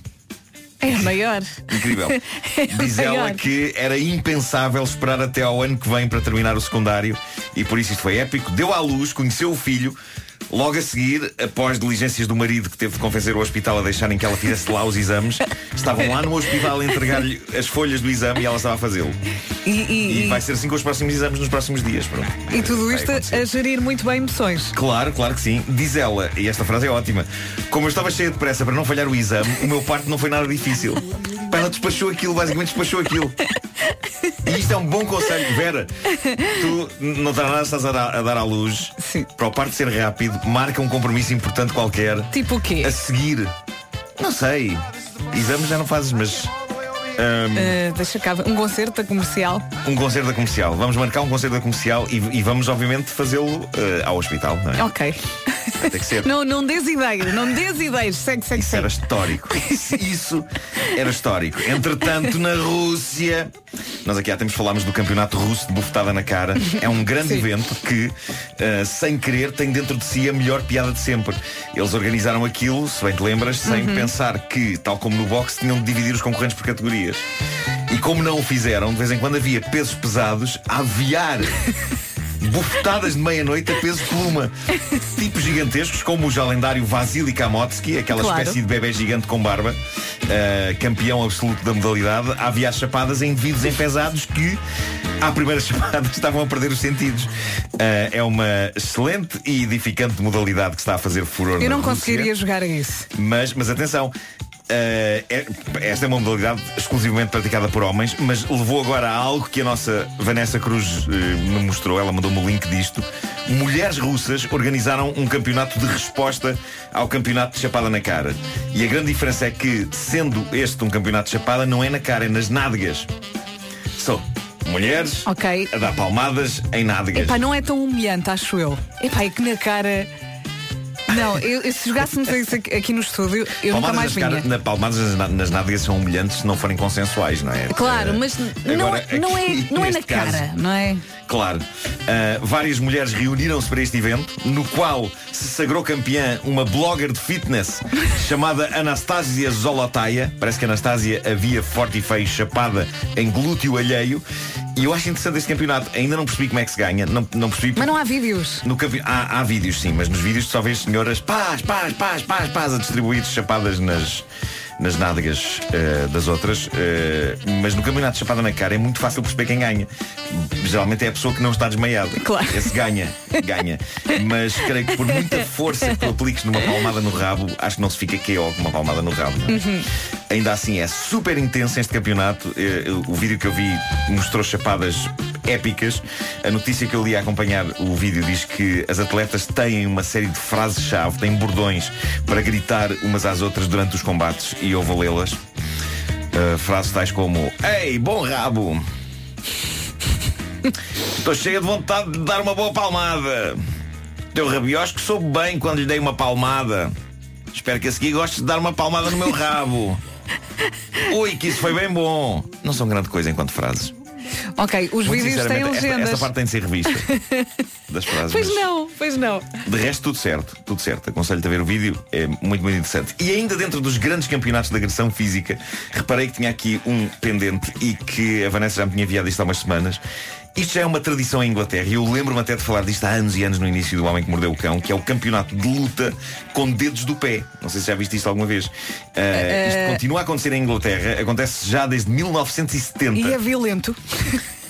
É maior. Incrível. É Diz maior. ela que era impensável esperar até ao ano que vem para terminar o secundário e por isso isto foi épico. Deu à luz, conheceu o filho. Logo a seguir, após diligências do marido que teve de convencer o hospital a deixarem que ela fizesse lá os exames, estavam lá no hospital a entregar-lhe as folhas do exame e ela estava a fazê-lo. E, e- E vai ser assim com os próximos exames nos próximos dias. Pronto. e tudo isto a gerir muito bem emoções. Claro, claro que sim. Diz ela, e esta frase é ótima. Como eu estava cheia de pressa para não falhar o exame, o meu parto não foi nada difícil. Pá, ela despachou aquilo, basicamente despachou aquilo. E isto é um bom conselho, Vera. Tu não estás a dar, a dar à luz. Para o parto ser rápido, marca um compromisso importante qualquer. Tipo o quê? A seguir. Não sei. Exames já não fazes, mas. Ahm, Uh, deixa cá, um concerto comercial. um concerto da comercial. Vamos marcar um concerto da comercial e, e vamos, obviamente, fazê-lo eh, ao hospital, não é? Ok. Tem que ser. Não, não des ideias, não des ideias. Segue, segue, Isso era histórico. Isso, era histórico. Entretanto, na Rússia, nós aqui há tempos falámos do campeonato russo de bufetada na cara. É um grande Sim. evento que, eh, sem querer, tem dentro de si a melhor piada de sempre. Eles organizaram aquilo, se bem te lembras, sem Uhum. pensar que, tal como no boxe, tinham de dividir os concorrentes por categorias. E como não o fizeram, de vez em quando havia pesos pesados a aviar. Bufetadas de meia-noite a peso pluma. Tipos gigantescos, como o já lendário Vasily Kamotsky, aquela Claro. espécie de bebê gigante com barba, eh, campeão absoluto da modalidade, a aviar chapadas em indivíduos enfesados que, à primeira chapada, estavam a perder os sentidos. Eh, é uma excelente e edificante modalidade que está a fazer furor Eu não Rússia. conseguiria jogar a isso. Mas, mas atenção, é- esta é uma modalidade exclusivamente praticada por homens, mas levou agora a algo que a nossa Vanessa Cruz eh, me mostrou, ela mandou-me o link disto. Mulheres russas organizaram um campeonato de resposta ao campeonato de chapada na cara. E a grande diferença é que, sendo este um campeonato de chapada, não é na cara, é nas nádegas. São mulheres Ok. a dar palmadas em nádegas. Epá, não é tão humilhante, acho eu. Epá, é que na cara. Não, eu, eu- se jogássemos isso aqui, aqui no estúdio, eu nunca mais Palmadas vinha. cara, na, palmadas nas, na- nas nádegas são humilhantes se não forem consensuais, não é? Claro, Eh, mas não, agora, é- não é, aqui, não é na caso, cara, não é? Claro. Uh, várias mulheres reuniram-se para este evento, no qual se sagrou campeã uma blogger de fitness chamada Anastasia Zolotaya. Parece que Anastasia havia forte e feio chapada em glúteo alheio. E eu acho interessante este campeonato. Ainda não percebi como é que se ganha. Não, não percebi. Mas não há vídeos. No campe... há, há vídeos, sim, mas nos vídeos tu só vês senhoras paz, paz, paz, paz, paz a distribuir chapadas nas, nas nádegas eh, das outras. eh, mas no campeonato de chapada na cara é muito fácil perceber quem ganha. Geralmente é a pessoa que não está desmaiada. Claro. Esse ganha, ganha. Mas creio que por muita força que tu apliques numa palmada no rabo, acho que não se fica KO com uma palmada no rabo. é? Uhum. Ainda assim é super intenso este campeonato. Eh, O vídeo que eu vi mostrou chapadas épicas. A notícia que eu li a acompanhar o vídeo diz que as atletas têm uma série de frases-chave, têm bordões para gritar umas às outras durante os combates e eu vou lê-las. Uh, frases tais como Ei, bom rabo! Estou cheia de vontade de dar uma boa palmada. Teu rabiosco soube bem quando lhe dei uma palmada. Espero que a seguir gostes de dar uma palmada no meu rabo. Ui, que isso foi bem bom. Não são grande coisa enquanto frases. Ok, os Muito vídeos têm sinceramente, esta, legendas. esta parte tem de ser revista das frases. Pois mas- não, pois não. de resto, tudo certo, tudo certo. Aconselho-te a ver o vídeo, é muito, muito interessante. E ainda dentro dos grandes campeonatos de agressão física, reparei que tinha aqui um pendente e que a Vanessa já me tinha enviado isto há umas semanas. Isto já é uma tradição em Inglaterra e eu lembro-me até de falar disto há anos e anos no início do Homem que Mordeu o Cão, que é o campeonato de luta com dedos do pé. Não sei se já viste isto alguma vez. Ah, isto Eh, continua a acontecer em Inglaterra, acontece já desde 1970. E é violento.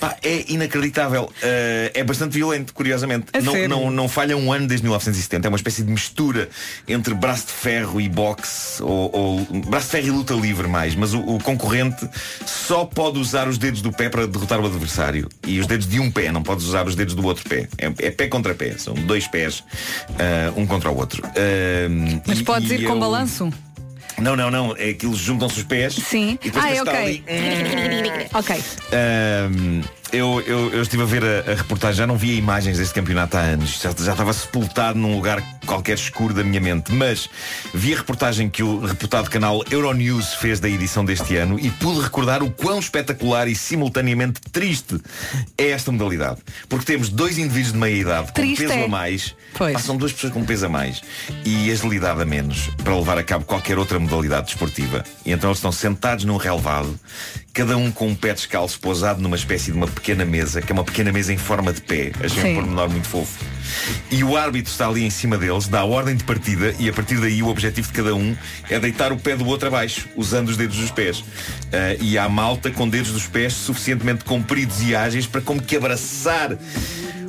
Pá, é inacreditável. Uh, é bastante violento, curiosamente. Não, não, não falha um ano desde 1970. É uma espécie de mistura entre braço de ferro e boxe, ou, ou braço de ferro e luta livre mais. Mas o, o concorrente só pode usar os dedos do pé para derrotar o adversário. E os dedos de um pé, não podes usar os dedos do outro pé. É, é pé contra pé. São dois pés, uh, um contra o outro. Uh, Mas e- podes e ir com eu- balanço. Não, não, não. É que eles juntam-se os pés. Sim. E depois Ah, é ok. ali. Ok. Ahm, Eu, eu, eu estive a ver a, a reportagem, já não via imagens deste campeonato há anos, já, já estava sepultado num lugar qualquer escuro da minha mente, mas vi a reportagem que o reputado canal Euronews fez da edição deste ano e pude recordar o quão espetacular e simultaneamente triste é esta modalidade. Porque temos dois indivíduos de meia idade com Triste peso é. a mais, Pois. São duas pessoas com peso a mais e agilidade a menos para levar a cabo qualquer outra modalidade desportiva. E então eles estão sentados num relevado, cada um com um pé descalço pousado numa espécie de uma pequena mesa, que é uma pequena mesa em forma de pé. Achei Sim. um pormenor muito fofo. E o árbitro está ali em cima deles, dá a ordem de partida e a partir daí o objetivo de cada um é deitar o pé do outro abaixo, usando os dedos dos pés. Ah, e há malta com dedos dos pés suficientemente compridos e ágeis para como que abraçar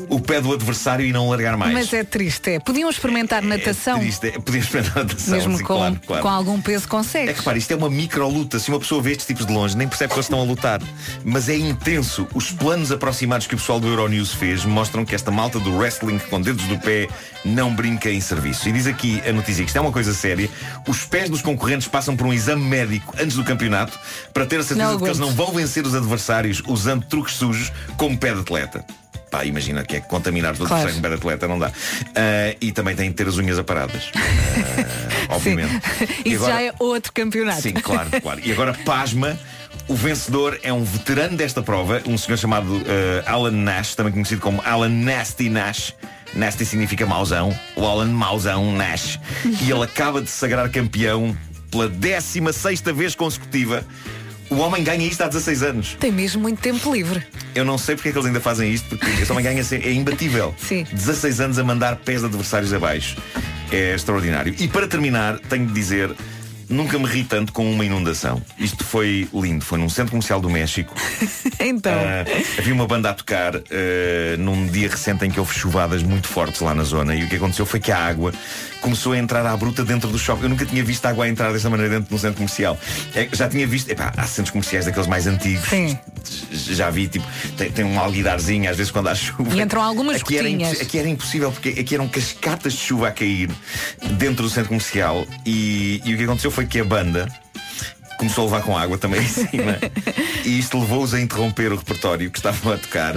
o pé do adversário e não largar mais. Mas é triste, é. Podiam experimentar natação, Triste, é, podia experimentar natação, mesmo sim, com, claro, claro. com algum peso consegue. É que repara, isto é uma micro-luta. Se uma pessoa vê estes tipos de longe, nem percebe que eles estão a lutar. Mas é intenso. Os planos aproximados que o pessoal do Euronews fez mostram que esta malta do wrestling com dedos do pé não brinca em serviço. E diz aqui a notícia que isto é uma coisa séria. Os pés dos concorrentes passam por um exame médico antes do campeonato para ter a certeza Não de que eles não vão vencer os adversários usando truques sujos como pé de atleta. Pá, imagina que é contaminar todo Claro. o sangue de atleta, não dá. Ah, e também tem de ter as unhas aparadas. Ah, obviamente. Isso agora- já é outro campeonato. Sim, claro, claro. E agora, pasma, o vencedor é um veterano desta prova, um senhor chamado eh, Alan Nash, também conhecido como Alan Nasty Nash. Nasty significa mauzão, o Alan Mauzão Nash. E ele acaba de se sagrar campeão pela 16 vez consecutiva. O homem ganha isto há 16 anos. Tem mesmo muito tempo livre. Eu não sei porque é que eles ainda fazem isto, porque este homem ganha é imbatível. Sim. 16 anos a mandar pés adversários abaixo. É extraordinário. E para terminar, tenho de dizer, nunca me ri tanto com uma inundação. Isto foi lindo. Foi num centro comercial do México. Então, Ah, havia uma banda a tocar ah, num dia recente em que houve chuvadas muito fortes lá na zona e o que aconteceu foi que a água começou a entrar à bruta dentro do shopping. Eu nunca tinha visto a água a entrar desta maneira dentro de um centro comercial. É, já tinha visto, epá, há centros comerciais daqueles mais antigos. Sim. Já vi, tipo, tem, tem um alguidarzinho às vezes quando há chuva. E entram algumas aqui era, aqui era impossível porque aqui eram cascatas de chuva a cair dentro do centro comercial e, e o que aconteceu foi que a banda começou a levar com água também em cima e isto levou-os a interromper o repertório que estavam a tocar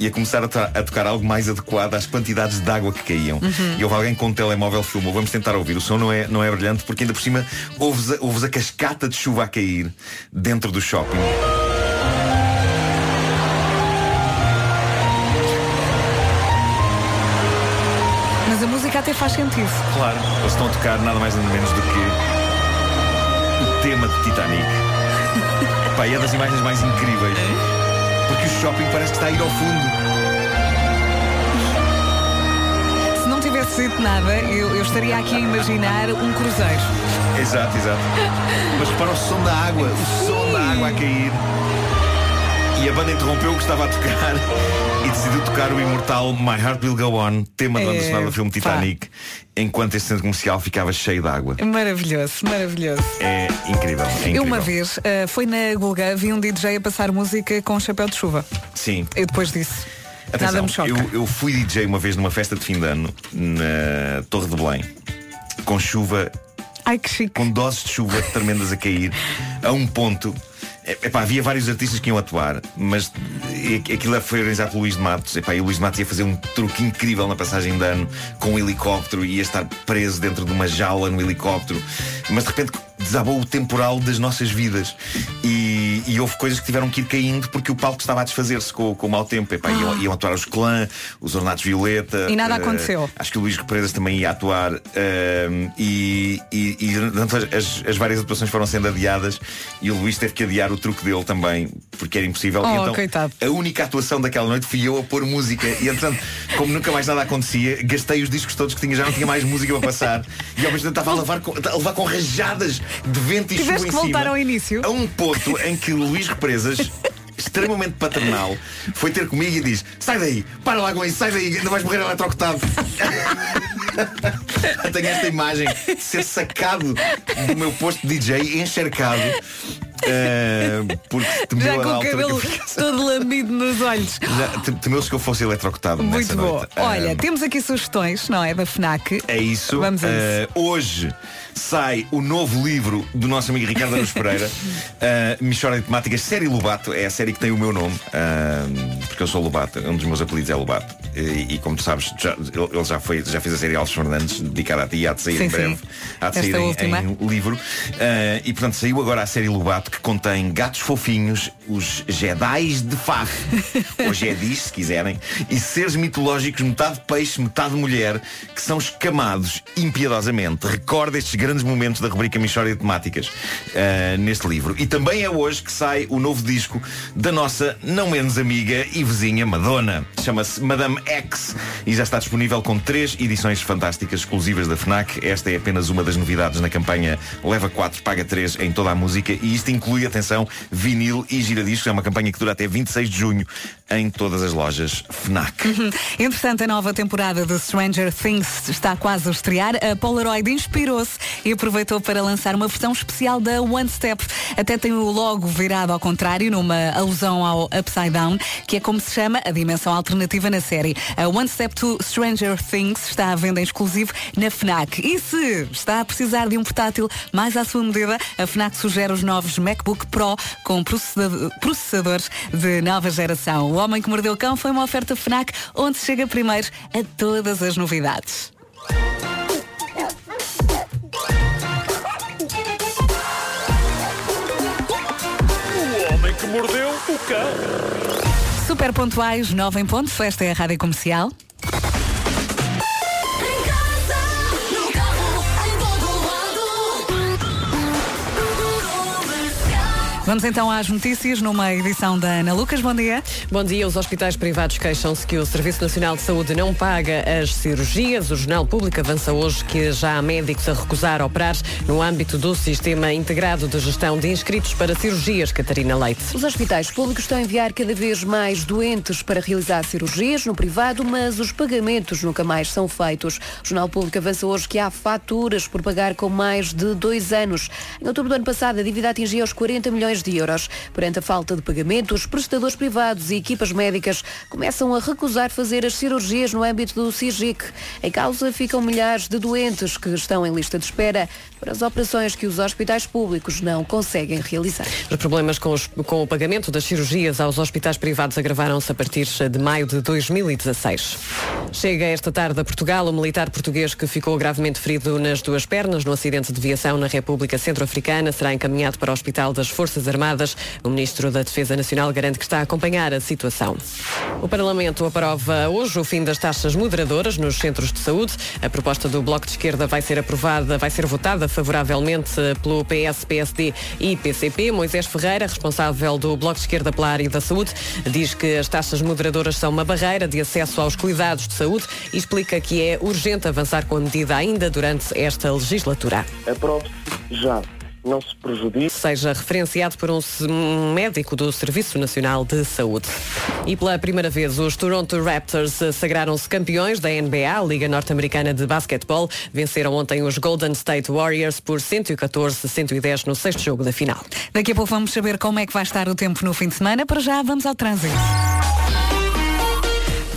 e a começar a, to- a tocar algo mais adequado às quantidades de água que caíam. Uhum. E houve alguém com um telemóvel filmou. Vamos tentar ouvir. O som não é, não é brilhante porque ainda por cima ouves a, ouves a cascata de chuva a cair dentro do shopping. mas a música até faz sentido. Claro, eles estão a tocar nada mais nada menos do que tema de Titanic. Pá, e é das imagens mais incríveis. Porque o shopping parece que está a ir ao fundo. Se não tivesse dito nada, eu, eu estaria aqui a imaginar um cruzeiro. Exato, exato. Mas repara o som da água, o som da água a cair. E a banda interrompeu o que estava a tocar e decidiu tocar o imortal My Heart Will Go On, tema da banda É, sonora do filme pá. Titanic, enquanto este centro comercial ficava cheio de água. Maravilhoso, maravilhoso. É incrível. É incrível. Eu uma vez ah, fui na Gulga, vi um DJ a passar música com um chapéu de chuva. Sim. Eu depois disse. Atenção, Nada me choca. eu, eu fui DJ uma vez numa festa de fim de ano na Torre de Belém, com chuva, Ai que chique. com doses de chuva tremendas a cair, a um ponto. É- Epá, havia vários artistas que iam atuar, mas aquilo foi organizado pelo Luís de Matos. Epá, e o Luís de Matos ia fazer um truque incrível na passagem de ano com um helicóptero e ia estar preso dentro de uma jaula no helicóptero. Mas de repente desabou o temporal das nossas vidas e, e houve coisas que tiveram que ir caindo porque o palco estava a desfazer-se com, com o mau tempo. Epá, iam, iam atuar os clã, os Ornatos Violeta. E nada eh, aconteceu. Acho que o Luís Represas também ia atuar ehm, e, e, e as, as várias atuações foram sendo adiadas e o Luís teve que adiar o truque dele também porque era impossível. Oh, então coitado. a única atuação daquela noite fui eu a pôr música e entretanto, como nunca mais nada acontecia, gastei os discos todos que tinha, já não tinha mais música para passar e ao mesmo tempo estava a levar com, a levar com rajadas de vento e chuva Tiveste em que voltar cima, ao início. a um ponto em que Luís Represas extremamente paternal foi ter comigo e diz sai daí, para lá com isso, sai daí ainda vais morrer eletrocutado tenho esta imagem de ser sacado do meu posto de DJ encharcado Uh, porque temeu Já com o que cabelo todo lambido nos olhos. Temeu-se que eu fosse eletrocutado Muito nessa bom. noite. Olha, Uh, temos aqui sugestões, não é? Da FNAC. É isso. Vamos a isso. Eh, hoje sai o novo livro do nosso amigo Ricardo Araújo Pereira, uh, Michora de Temáticas, série Lobato, é a série que tem o meu nome, uh, porque eu sou Lobato, um dos meus apelidos é Lobato. E, e como tu sabes, já, ele já, foi, já fez a série Alves Fernandes, dedicada a ti, há de sair Sim, em sim. breve. Há de sair em- em, livro. Uh, e portanto saiu agora a série Lobato que contém gatos fofinhos, os Jedis de Faf, ou Jedis, se quiserem, e seres mitológicos, metade peixe, metade mulher, que são escamados impiedosamente. Recorda estes grandes momentos da rubrica Michória de Temáticas uh, neste livro. E também é hoje que sai o novo disco da nossa não menos amiga e vizinha Madonna. Chama-se Madame X e já está disponível com três edições fantásticas exclusivas da FNAC. Esta é apenas uma das novidades na campanha Leva 4, Paga 3 em toda a música e isto inclui, atenção, vinil e giradiscos. É uma campanha que dura até 26 de junho em todas as lojas FNAC. Uhum. Entretanto, a nova temporada de Stranger Things está quase a estrear. A Polaroid inspirou-se e aproveitou para lançar uma versão especial da One Step. Até tem o logo virado ao contrário, numa alusão ao Upside Down, que é como se chama a dimensão alternativa na série. A One Step to Stranger Things está à venda em exclusivo na FNAC. E se está a precisar de um portátil mais à sua medida, a FNAC sugere os novos MacBook Pro com processador- processadores de nova geração. O Homem que Mordeu o Cão foi uma oferta FNAC onde se chega primeiro a todas as novidades. O homem que mordeu o cão. Super pontuais, 9 em pontos. Esta é a Rádio Comercial. Vamos então às notícias numa edição da Ana Lucas. Bom dia. Bom dia. Os hospitais privados queixam-se que o Serviço Nacional de Saúde não paga as cirurgias. O Jornal Público avança hoje que já há médicos a recusar operar no âmbito do Sistema Integrado de Gestão de Inscritos para Cirurgias, Catarina Leite. Os hospitais públicos estão a enviar cada vez mais doentes para realizar cirurgias no privado, mas os pagamentos nunca mais são feitos. O Jornal Público avança hoje que há faturas por pagar com mais de dois anos. Em outubro do ano passado, a dívida atingia os 40 milhões de euros. Perante a falta de pagamento, os prestadores privados e equipas médicas começam a recusar fazer as cirurgias no âmbito do CIGIC. Em causa ficam milhares de doentes que estão em lista de espera para as operações que os hospitais públicos não conseguem realizar. Os problemas com, os- com o pagamento das cirurgias aos hospitais privados agravaram-se a partir de maio de 2016. Chega esta tarde a Portugal o militar português que ficou gravemente ferido nas duas pernas no acidente de viação na República Centro-Africana será encaminhado para o Hospital das Forças Armadas. O Ministro da Defesa Nacional garante que está a acompanhar a situação. O Parlamento aprova hoje o fim das taxas moderadoras nos centros de saúde. A proposta do Bloco de Esquerda vai ser aprovada, vai ser votada favoravelmente pelo PS, PSD e PCP. Moisés Ferreira, responsável do Bloco de Esquerda pela área da saúde, diz que as taxas moderadoras são uma barreira de acesso aos cuidados de saúde e explica que é urgente avançar com a medida ainda durante esta legislatura. Aprove-se já. Não se prejudique. Seja referenciado por um, médico do Serviço Nacional de Saúde. E pela primeira vez, os Toronto Raptors sagraram-se campeões da NBA, a Liga Norte-Americana de Basquetebol. Venceram ontem os Golden State Warriors por 114-110 no sexto jogo da final. Daqui a pouco vamos saber como é que vai estar o tempo no fim de semana. Para já, vamos ao trânsito.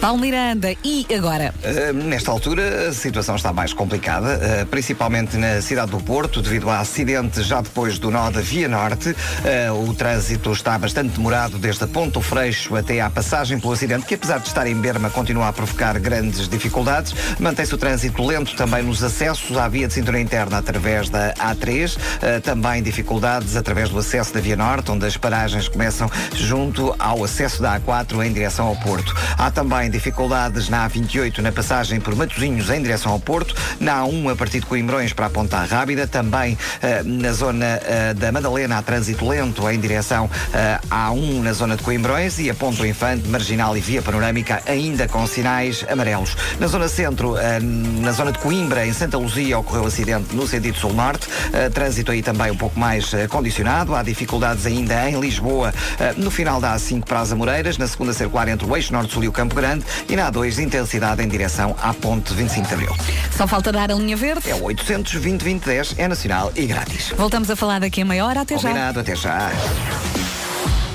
Paulo Miranda, e agora? Uh, nesta altura a situação está mais complicada, uh, principalmente na cidade do Porto, devido a acidente já depois do nó da Via Norte. Uh, o trânsito está bastante demorado desde a Ponto Freixo até à passagem pelo acidente, que apesar de estar em Berma continua a provocar grandes dificuldades. Mantém-se o trânsito lento também nos acessos à via de cintura interna através da A3. Uh, também dificuldades através do acesso da Via Norte, onde as paragens começam junto ao acesso da A4 em direção ao Porto. Há também dificuldades na A28 na passagem por Matosinhos em direção ao Porto, na A1 a partir de Coimbrões para a Ponta Rábida, também eh, na zona eh, da Madalena há trânsito lento em direção eh, à A1 na zona de Coimbrões e a Ponto Infante, Marginal e Via Panorâmica ainda com sinais amarelos. Na zona centro, eh, na zona de Coimbra, em Santa Luzia, ocorreu acidente no sentido sul-norte, Eh, trânsito aí também um pouco mais eh, condicionado, há dificuldades ainda em Lisboa, eh, no final da A5 para as Amoreiras, na segunda circular entre o Eixo Norte-Sul e o Campo Grande, Grande e na A2 intensidade em direção à ponte 25 de Abril. Só falta dar a linha verde. É o 800 2010 é nacional e grátis. Voltamos a falar daqui a meia hora. Até já. Combinado, até já.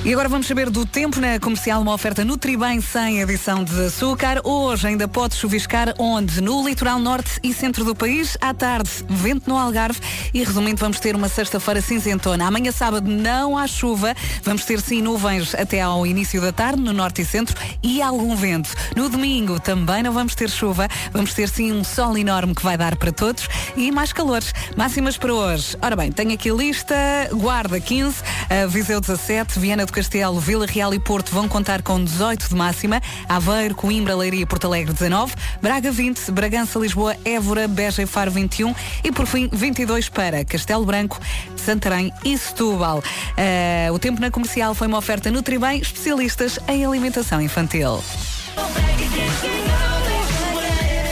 E agora vamos saber do tempo na comercial, uma oferta Nutribem sem adição de açúcar. Hoje ainda pode chuviscar onde? No litoral norte e centro do país. À tarde, vento no Algarve. E resumindo, vamos ter uma sexta-feira cinzentona. Amanhã sábado não há chuva. Vamos ter sim nuvens até ao início da tarde no norte e centro e algum vento. No domingo também não vamos ter chuva. Vamos ter sim um sol enorme que vai dar para todos e mais calores. Máximas para hoje. Ora bem, tenho aqui a lista. Guarda 15, uh, Viseu 17, Viana do Castelo, Vila Real e Porto vão contar com 18 de máxima, Aveiro, Coimbra, Leiria e Porto Alegre 19, Braga 20, Bragança, Lisboa, Évora, Beja e Faro 21 e por fim 22 para Castelo Branco, Santarém e Setúbal. Uh, o tempo na comercial foi uma oferta Nutribem, especialistas em alimentação infantil.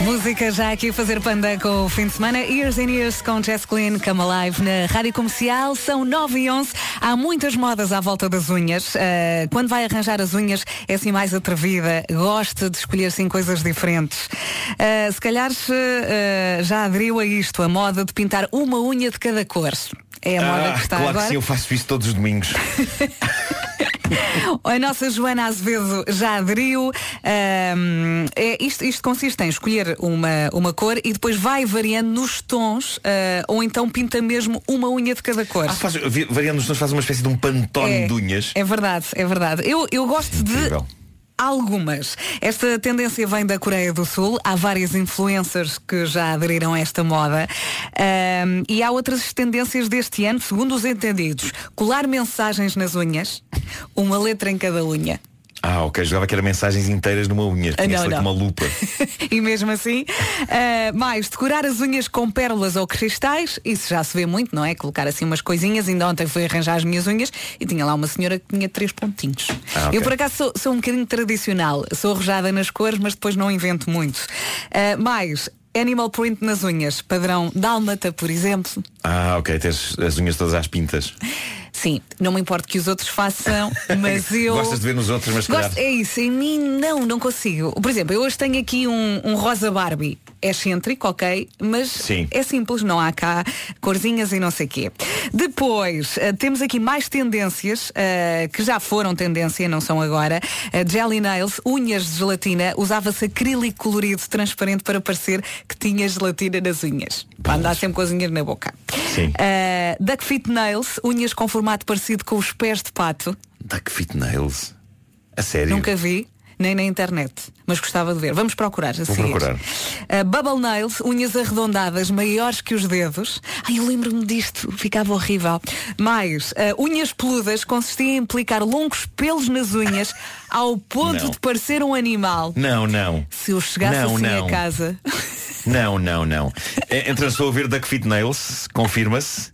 Música já aqui a fazer panda com o fim de semana. Years and Years com Jess Glynn, Come Alive na Rádio Comercial. São 9 e 11. Há muitas modas à volta das unhas. Uh, quando vai arranjar as unhas é assim mais atrevida. Gosta de escolher assim coisas diferentes. Uh, se calhar uh, já aderiu a isto, a moda de pintar uma unha de cada cor. É a moda Ah, que está claro agora. que sim, eu faço isso todos os domingos. A nossa Joana Azevedo já aderiu. Ahm, é, isto, isto consiste em escolher uma, uma cor e depois vai variando nos tons ah, ou então pinta mesmo uma unha de cada cor. Ah, faz, variando os tons, faz uma espécie de um pantone é, de unhas. é verdade, é verdade. Eu, eu gosto Incrível. de algumas. Esta tendência vem da Coreia do Sul. Há várias influencers que já aderiram a esta moda. Ahm, e há outras tendências deste ano, segundo os entendidos. Colar mensagens nas unhas, uma letra em cada unha. Ah, ok, jogava que era mensagens inteiras numa unha. Ah, Tinha não, uma lupa. e mesmo assim, ah, mais, decorar as unhas com pérolas ou cristais, isso já se vê muito, não é? Colocar assim umas coisinhas, ainda ontem fui arranjar as minhas unhas e tinha lá uma senhora que tinha três pontinhos. Ah, ok. Eu por acaso sou, sou um bocadinho tradicional, sou arrojada nas cores, mas depois não invento muito. Ah, mais, animal print nas unhas, padrão dálmata, por exemplo. Ah, ok, tens as unhas todas às pintas. Sim, não me importa que os outros façam, mas eu. Gostas de ver nos outros, mas Gosto, é isso, em mim não, não consigo. Por exemplo, eu hoje tenho aqui um, um rosa Barbie. É excêntrico, ok, mas Sim. é simples, não há cá corzinhas e não sei quê. Depois, eh, temos aqui mais tendências, eh, que já foram tendência, não são agora. Eh, jelly nails, unhas de gelatina, usava-se acrílico colorido transparente para parecer que tinha gelatina nas unhas. Para andar sempre com as unhas na boca. Sim. Eh, duck Fit Nails, unhas com formato parecido com os pés de pato. Duck Fit Nails. A sério? Nunca vi, nem na internet, mas gostava de ver. Vamos procurar a Vou seguir. procurar. Uh, Bubble Nails, unhas arredondadas maiores que os dedos. Ai, eu lembro-me disto, ficava horrível. Mais, uh, unhas peludas consistia em aplicar longos pelos nas unhas ao ponto Não. de parecer um animal. Não, não. Se eu chegasse Não, assim não. a casa. Não, não, não. É, Entre estou a ver Duck Fit Nails, confirma-se,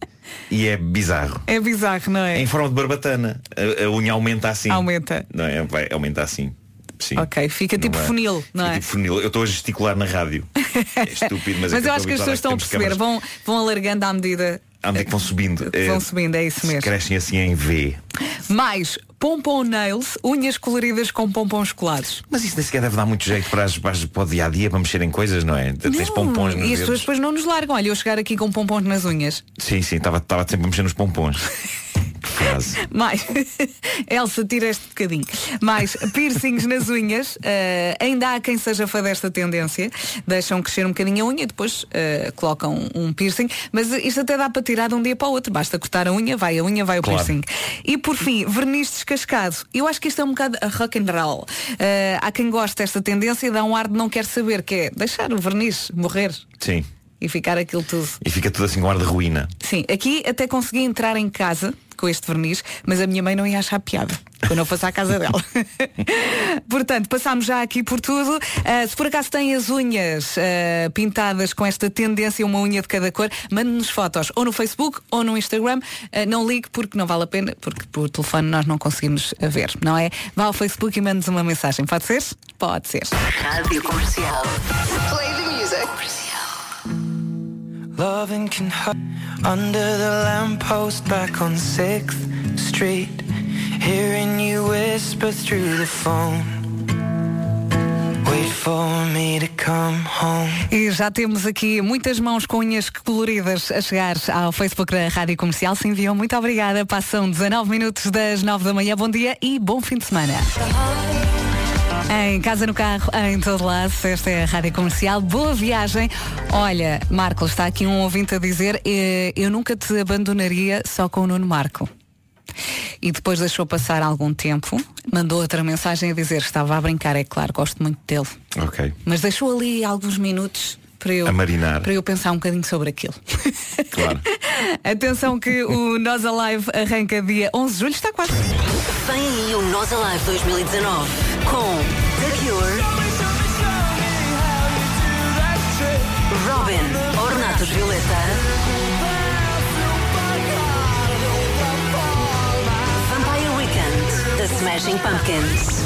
e é bizarro. É bizarro, não é? Em forma de barbatana. A, a unha aumenta assim. Aumenta. Não é? Vai aumentar assim. Sim. Ok, fica tipo é? funil, não Fica é? Tipo funil. Eu estou a gesticular na rádio. É estúpido, mas, é Mas que eu acho que as pessoas estão a perceber, câmaras vão, vão alargando à medida À medida que vão subindo. que vão Eh, subindo, é isso mesmo. Crescem assim em V. Mais, pompom nails, unhas coloridas com pompons colados. Mas isso nem sequer deve dar muito jeito para, as, para, as- para o dia a dia, para mexerem coisas, não é? Tens pompons nos e as pessoas depois não nos largam. Olha, eu chegar aqui com pompons nas unhas. Sim, sim, estava sempre a mexer nos pompons. frase. Mais, Elsa, tira este bocadinho. Mais, piercings nas unhas. Eh, ainda há quem seja fã desta tendência. Deixam crescer um bocadinho a unha e depois eh, colocam um piercing. Mas isto até dá para tirar de um dia para o outro. Basta cortar a unha, vai a unha, vai o Claro. piercing. E por fim, verniz descascado. Eu acho que isto é um bocado a rock and roll. Eh, há quem goste desta tendência e dá um ar de não quer saber, que é deixar o verniz morrer Sim. e ficar aquilo tudo. E fica tudo assim com ar de ruína. Sim, aqui até consegui entrar em casa com este verniz, mas a minha mãe não ia achar piada quando eu fosse à casa dela. Portanto, passámos já aqui por tudo. Ah, se por acaso tem as unhas ah, pintadas com esta tendência, uma unha de cada cor, mande-nos fotos ou no Facebook ou no Instagram. Ah, não ligue porque não vale a pena, porque por telefone nós não conseguimos ver, não é? Vá ao Facebook e mande-nos uma mensagem. Pode ser? Pode ser. Rádio Comercial. Loving can hurt under the lamppost back on 6th Street. Hearing you whisper through the phone. E já temos aqui muitas mãos com unhas coloridas a chegar ao Facebook da Rádio Comercial. Se enviam, muito obrigada. Passam 19 minutos das 9 da manhã. Bom dia e bom fim de semana. Em casa, no carro, em todo lado, esta é a Rádio Comercial. Boa viagem. Olha, Marco, está aqui um ouvinte a dizer eh, eu nunca te abandonaria só com o Nuno Marco. E depois deixou passar algum tempo, mandou outra mensagem a dizer estava a brincar, é claro, gosto muito dele. Ok. Mas deixou ali alguns minutos para eu, A marinar. para eu pensar um bocadinho sobre aquilo. Claro. Atenção que o Nós Alive arranca dia 11 de julho, está quase. Vem aí o Nós Alive 2019 com The Cure, Robin, Ornatos Violeta, Vampire Weekend, The Smashing Pumpkins,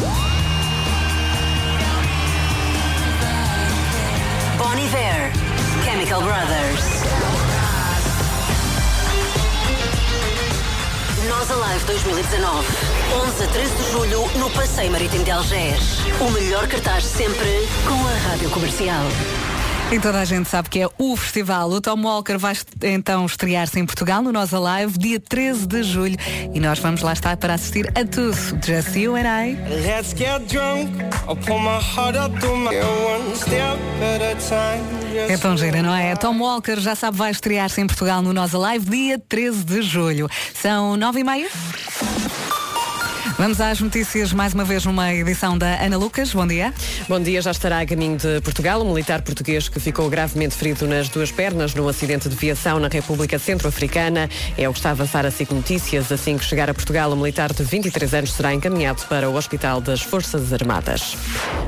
Bon Iver, Chemical Brothers. Nós Alive 2019. 11 a 13 de julho no Passeio Marítimo de Algés. O melhor cartaz sempre com a Rádio Comercial. E toda a gente sabe que é o festival. O Tom Walker vai então estrear-se em Portugal no Nós Alive, dia 13 de julho. E nós vamos lá estar para assistir a tudo. Just you and I. Let's get drunk. I'll pull my heart up to my one step at a time. É tão gira, não é? Tom Walker já sabe, vai estrear-se em Portugal no Nós Alive, dia 13 de julho. São nove e meia. Vamos às notícias, mais uma vez numa edição da Ana Lucas. Bom dia. Bom dia, já estará a caminho de Portugal. Um militar português que ficou gravemente ferido nas duas pernas num acidente de viação na República Centro-Africana. É o que está a avançar a SIC Notícias. Assim que chegar a Portugal, o militar de 23 anos será encaminhado para o Hospital das Forças Armadas.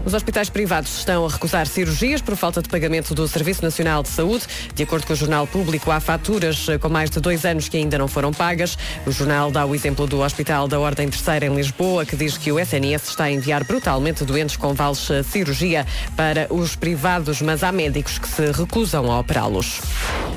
Os hospitais privados estão a recusar cirurgias por falta de pagamento do Serviço Nacional de Saúde. De acordo com o Jornal Público, há faturas eh, com mais de dois anos que ainda não foram pagas. O jornal dá o exemplo do Hospital da Ordem Terceira em Lisboa, que diz que o SNS está a enviar brutalmente doentes com vales de cirurgia para os privados, mas há médicos que se recusam a operá-los.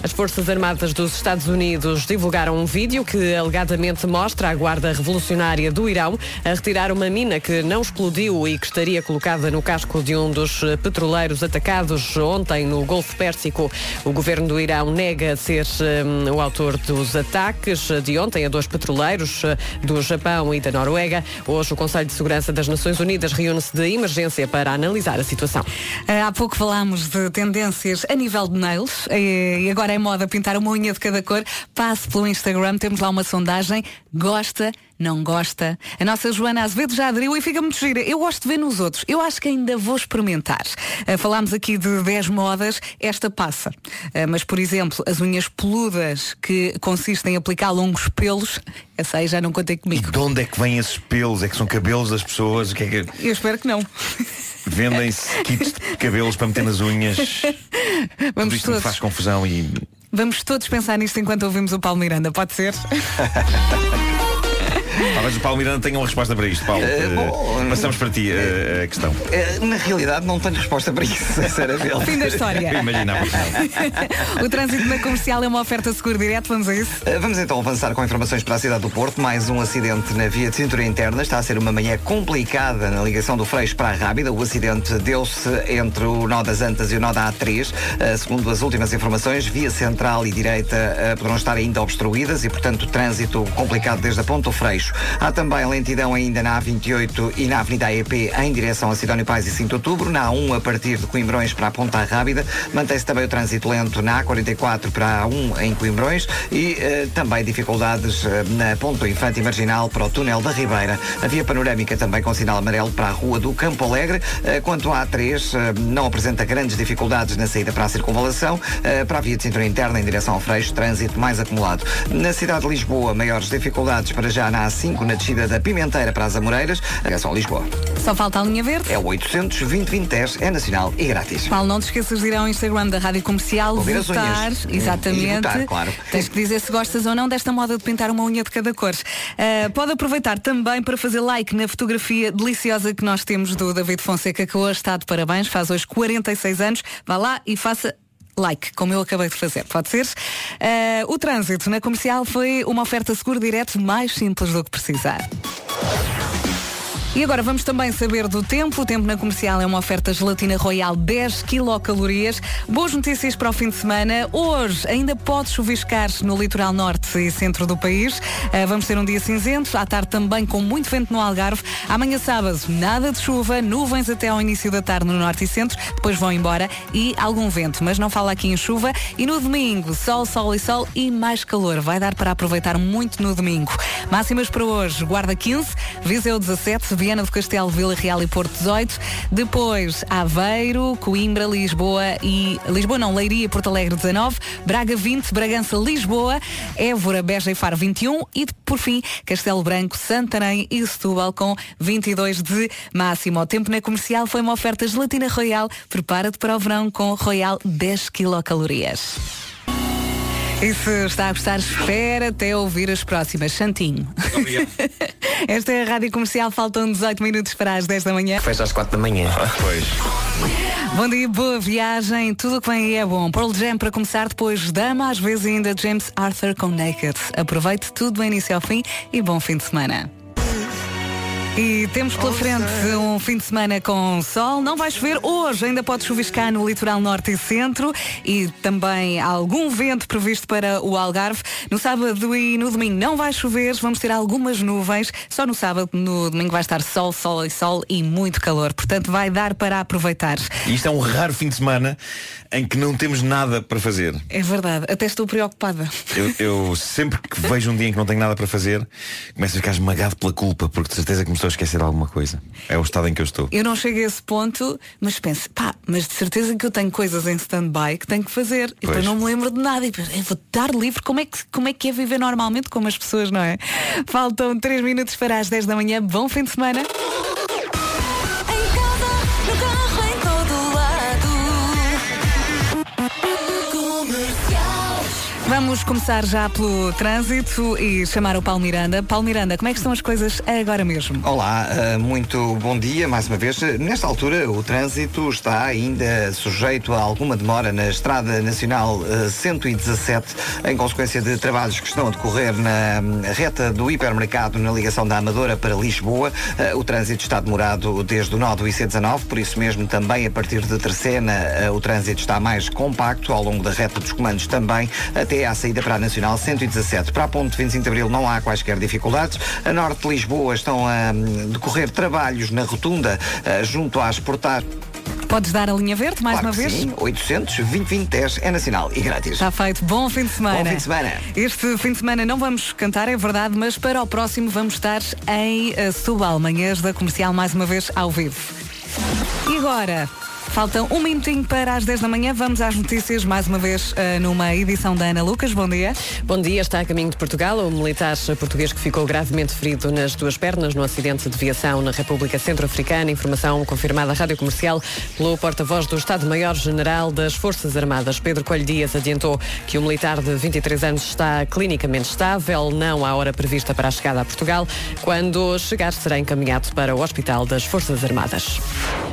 As Forças Armadas dos Estados Unidos divulgaram um vídeo que alegadamente mostra a Guarda Revolucionária do Irão a retirar uma mina que não explodiu e que estaria colocada no casco de um dos eh, petroleiros atacados ontem no Golfo Pérsico. O governo do Irão nega ser eh, o autor dos ataques de ontem a dois petroleiros eh, do Japão e da Noruega. Hoje o Conselho de Segurança das Nações Unidas reúne-se de emergência para analisar a situação. Ah, Há pouco falámos de tendências a nível de nails eh, e agora é moda pintar uma unha de cada cor. Passe pelo Instagram, temos lá uma sondagem. Gosta? Não gosta? A nossa Joana Azevedo já aderiu e fica muito gira. Eu gosto de ver nos outros. Eu acho que ainda vou experimentar. Ah, falámos aqui de 10 modas. Esta passa. Ah, mas, por exemplo, as unhas peludas que consistem em aplicar longos pelos, essa aí já não contei comigo. De onde é que vêm esses pelos? É que são cabelos das pessoas? O que é que Eu espero que não. vendem-se kits de cabelos para meter nas unhas? Tudo Vamos isto me todos. faz confusão e Vamos todos pensar nisto enquanto ouvimos o Paulo Miranda, pode ser? talvez o Paulo Miranda tenha uma resposta para isto, Paulo. Eh, bom, passamos para ti eh, a questão. Eh, Na realidade não tenho resposta para isso, sinceramente. Fim da história. Imaginava o trânsito na comercial é uma oferta seguro direto, vamos a isso? Uh, Vamos então avançar com informações para a cidade do Porto. Mais um acidente na via de cintura interna. Está a ser uma manhã complicada na ligação do Freixo para a Rábida. O acidente deu-se entre o nó das Antas e o nó da A3. Uh, segundo as últimas informações, via central e direita uh, poderão estar ainda obstruídas e, portanto, trânsito complicado desde a Ponto Freixo. Há também lentidão ainda na A28 e na Avenida AEP em direção a Sidónio Pais e 5 de Outubro. Na A1 a partir de Coimbrões para a Ponta Rábida. Mantém-se também o trânsito lento na A44 para a A1 em Coimbrões e eh, também dificuldades eh, na Ponto Infante Marginal para o túnel da Ribeira. A via panorâmica também com sinal amarelo para a rua do Campo Alegre. Eh, quanto à A3, eh, não apresenta grandes dificuldades na saída para a circunvalação. Eh, para a via de cintura interna em direção ao Freixo, trânsito mais acumulado. Na cidade de Lisboa, maiores dificuldades para já na A5, na descida da Pimenteira para as Amoreiras. Atenção a Lisboa. Só falta a linha verde. É o 800 2010 é nacional e grátis. Paulo, não te esqueças de ir ao Instagram da Rádio Comercial, Ouvir as votar. unhas. Exatamente. E votar, claro. Tens que dizer se gostas ou não desta moda de pintar uma unha de cada cor. Ah, pode aproveitar também para fazer like na fotografia deliciosa que nós temos do David Fonseca, que hoje está de parabéns, faz hoje 46 anos. Vá lá e faça like, como eu acabei de fazer, pode ser? Ah, o trânsito na comercial foi uma oferta seguro direto mais simples do que precisar. E agora vamos também saber do tempo. O tempo na comercial é uma oferta gelatina royal 10 quilocalorias. Boas notícias para o fim de semana. Hoje ainda pode chuviscar no litoral norte e centro do país. Uh, vamos ter um dia cinzento, à tarde também com muito vento no Algarve. Amanhã sábado, nada de chuva, nuvens até ao início da tarde no norte e centro, depois vão embora e algum vento, mas não fala aqui em chuva. E no domingo, sol, sol e sol e mais calor. Vai dar para aproveitar muito no domingo. Máximas para hoje, Guarda 15, Viseu 17, Viana do Castelo, Vila Real e Porto 18. Depois Aveiro, Coimbra, Lisboa e Lisboa não, Leiria e Porto Alegre 19, Braga 20, Bragança, Lisboa, Évora, Beja e Faro 21 e por fim Castelo Branco, Santarém e Setúbal com 22 de máximo. O tempo na comercial foi uma oferta gelatina Royal. Prepara-te para o verão com Royal 10 quilocalorias. E se está a gostar, espera até ouvir as próximas. Santinho. Esta é a Rádio Comercial, faltam 18 minutos para as 10 da manhã. Fecha às 4 da manhã. Pois. Bom dia, boa viagem, tudo o que vem aí é bom. Pearl Jam para começar, depois Dama, às vezes ainda James Arthur com Naked. Aproveite tudo do início ao fim e bom fim de semana. E temos pela frente um fim de semana com sol. Não vai chover hoje, ainda pode chuviscar no litoral norte e centro e também algum vento previsto para o Algarve. No sábado e no domingo não vai chover, vamos ter algumas nuvens. Só no sábado, no domingo vai estar sol, sol e sol e muito calor. Portanto, vai dar para aproveitar. E isto é um raro fim de semana em que não temos nada para fazer. É verdade, até estou preocupada. Eu, eu sempre que vejo um dia em que não tenho nada para fazer, começo a ficar esmagado pela culpa, porque de certeza que me estou a esquecer de alguma coisa. É o estado em que eu estou. Eu não chego a esse ponto, mas penso, pá, mas de certeza que eu tenho coisas em stand-by que tenho que fazer. E depois Pois. não me lembro de nada. E depois, eu vou estar livre. Como é, que, como é que é viver normalmente como as pessoas, não é? Faltam 3 minutos para as 10 da manhã. Bom fim de semana. Vamos começar já pelo trânsito e chamar o Paulo Miranda. Paulo Miranda, como é que estão as coisas agora mesmo? Olá, eh, muito bom dia mais uma vez. Nesta altura, o trânsito está ainda sujeito a alguma demora na Estrada Nacional eh, 117, em consequência de trabalhos que estão a decorrer na hum, reta do hipermercado na ligação da Amadora para Lisboa. Eh, O trânsito está demorado desde o nó do IC19, por isso mesmo também a partir de Terceira eh, o trânsito está mais compacto ao longo da reta dos comandos também, até à saída para a Nacional 117. Para a ponte 25 de Abril não há quaisquer dificuldades. A norte de Lisboa estão a hum, decorrer trabalhos na rotunda eh, junto às portagens. Podes dar a linha verde mais Claro uma vez? Sim, 800 20 10 é nacional e grátis. Está feito. Bom fim de semana. Bom fim de semana. Este fim de semana não vamos cantar, é verdade, mas para o próximo vamos estar em eh, Setúbal, manhãs da comercial, mais uma vez ao vivo. E agora? Faltam um minutinho para as 10 da manhã. Vamos às notícias, mais uma vez, eh, numa edição da Ana Lucas. Bom dia. Bom dia, está a caminho de Portugal o militar português que ficou gravemente ferido nas duas pernas no acidente de viação na República Centro-Africana. Informação confirmada à Rádio Comercial pelo porta-voz do Estado-Maior-General das Forças Armadas. Pedro Coelho Dias adiantou que o militar de 23 anos está clinicamente estável, não à hora prevista para a chegada a Portugal. Quando chegar, será encaminhado para o Hospital das Forças Armadas.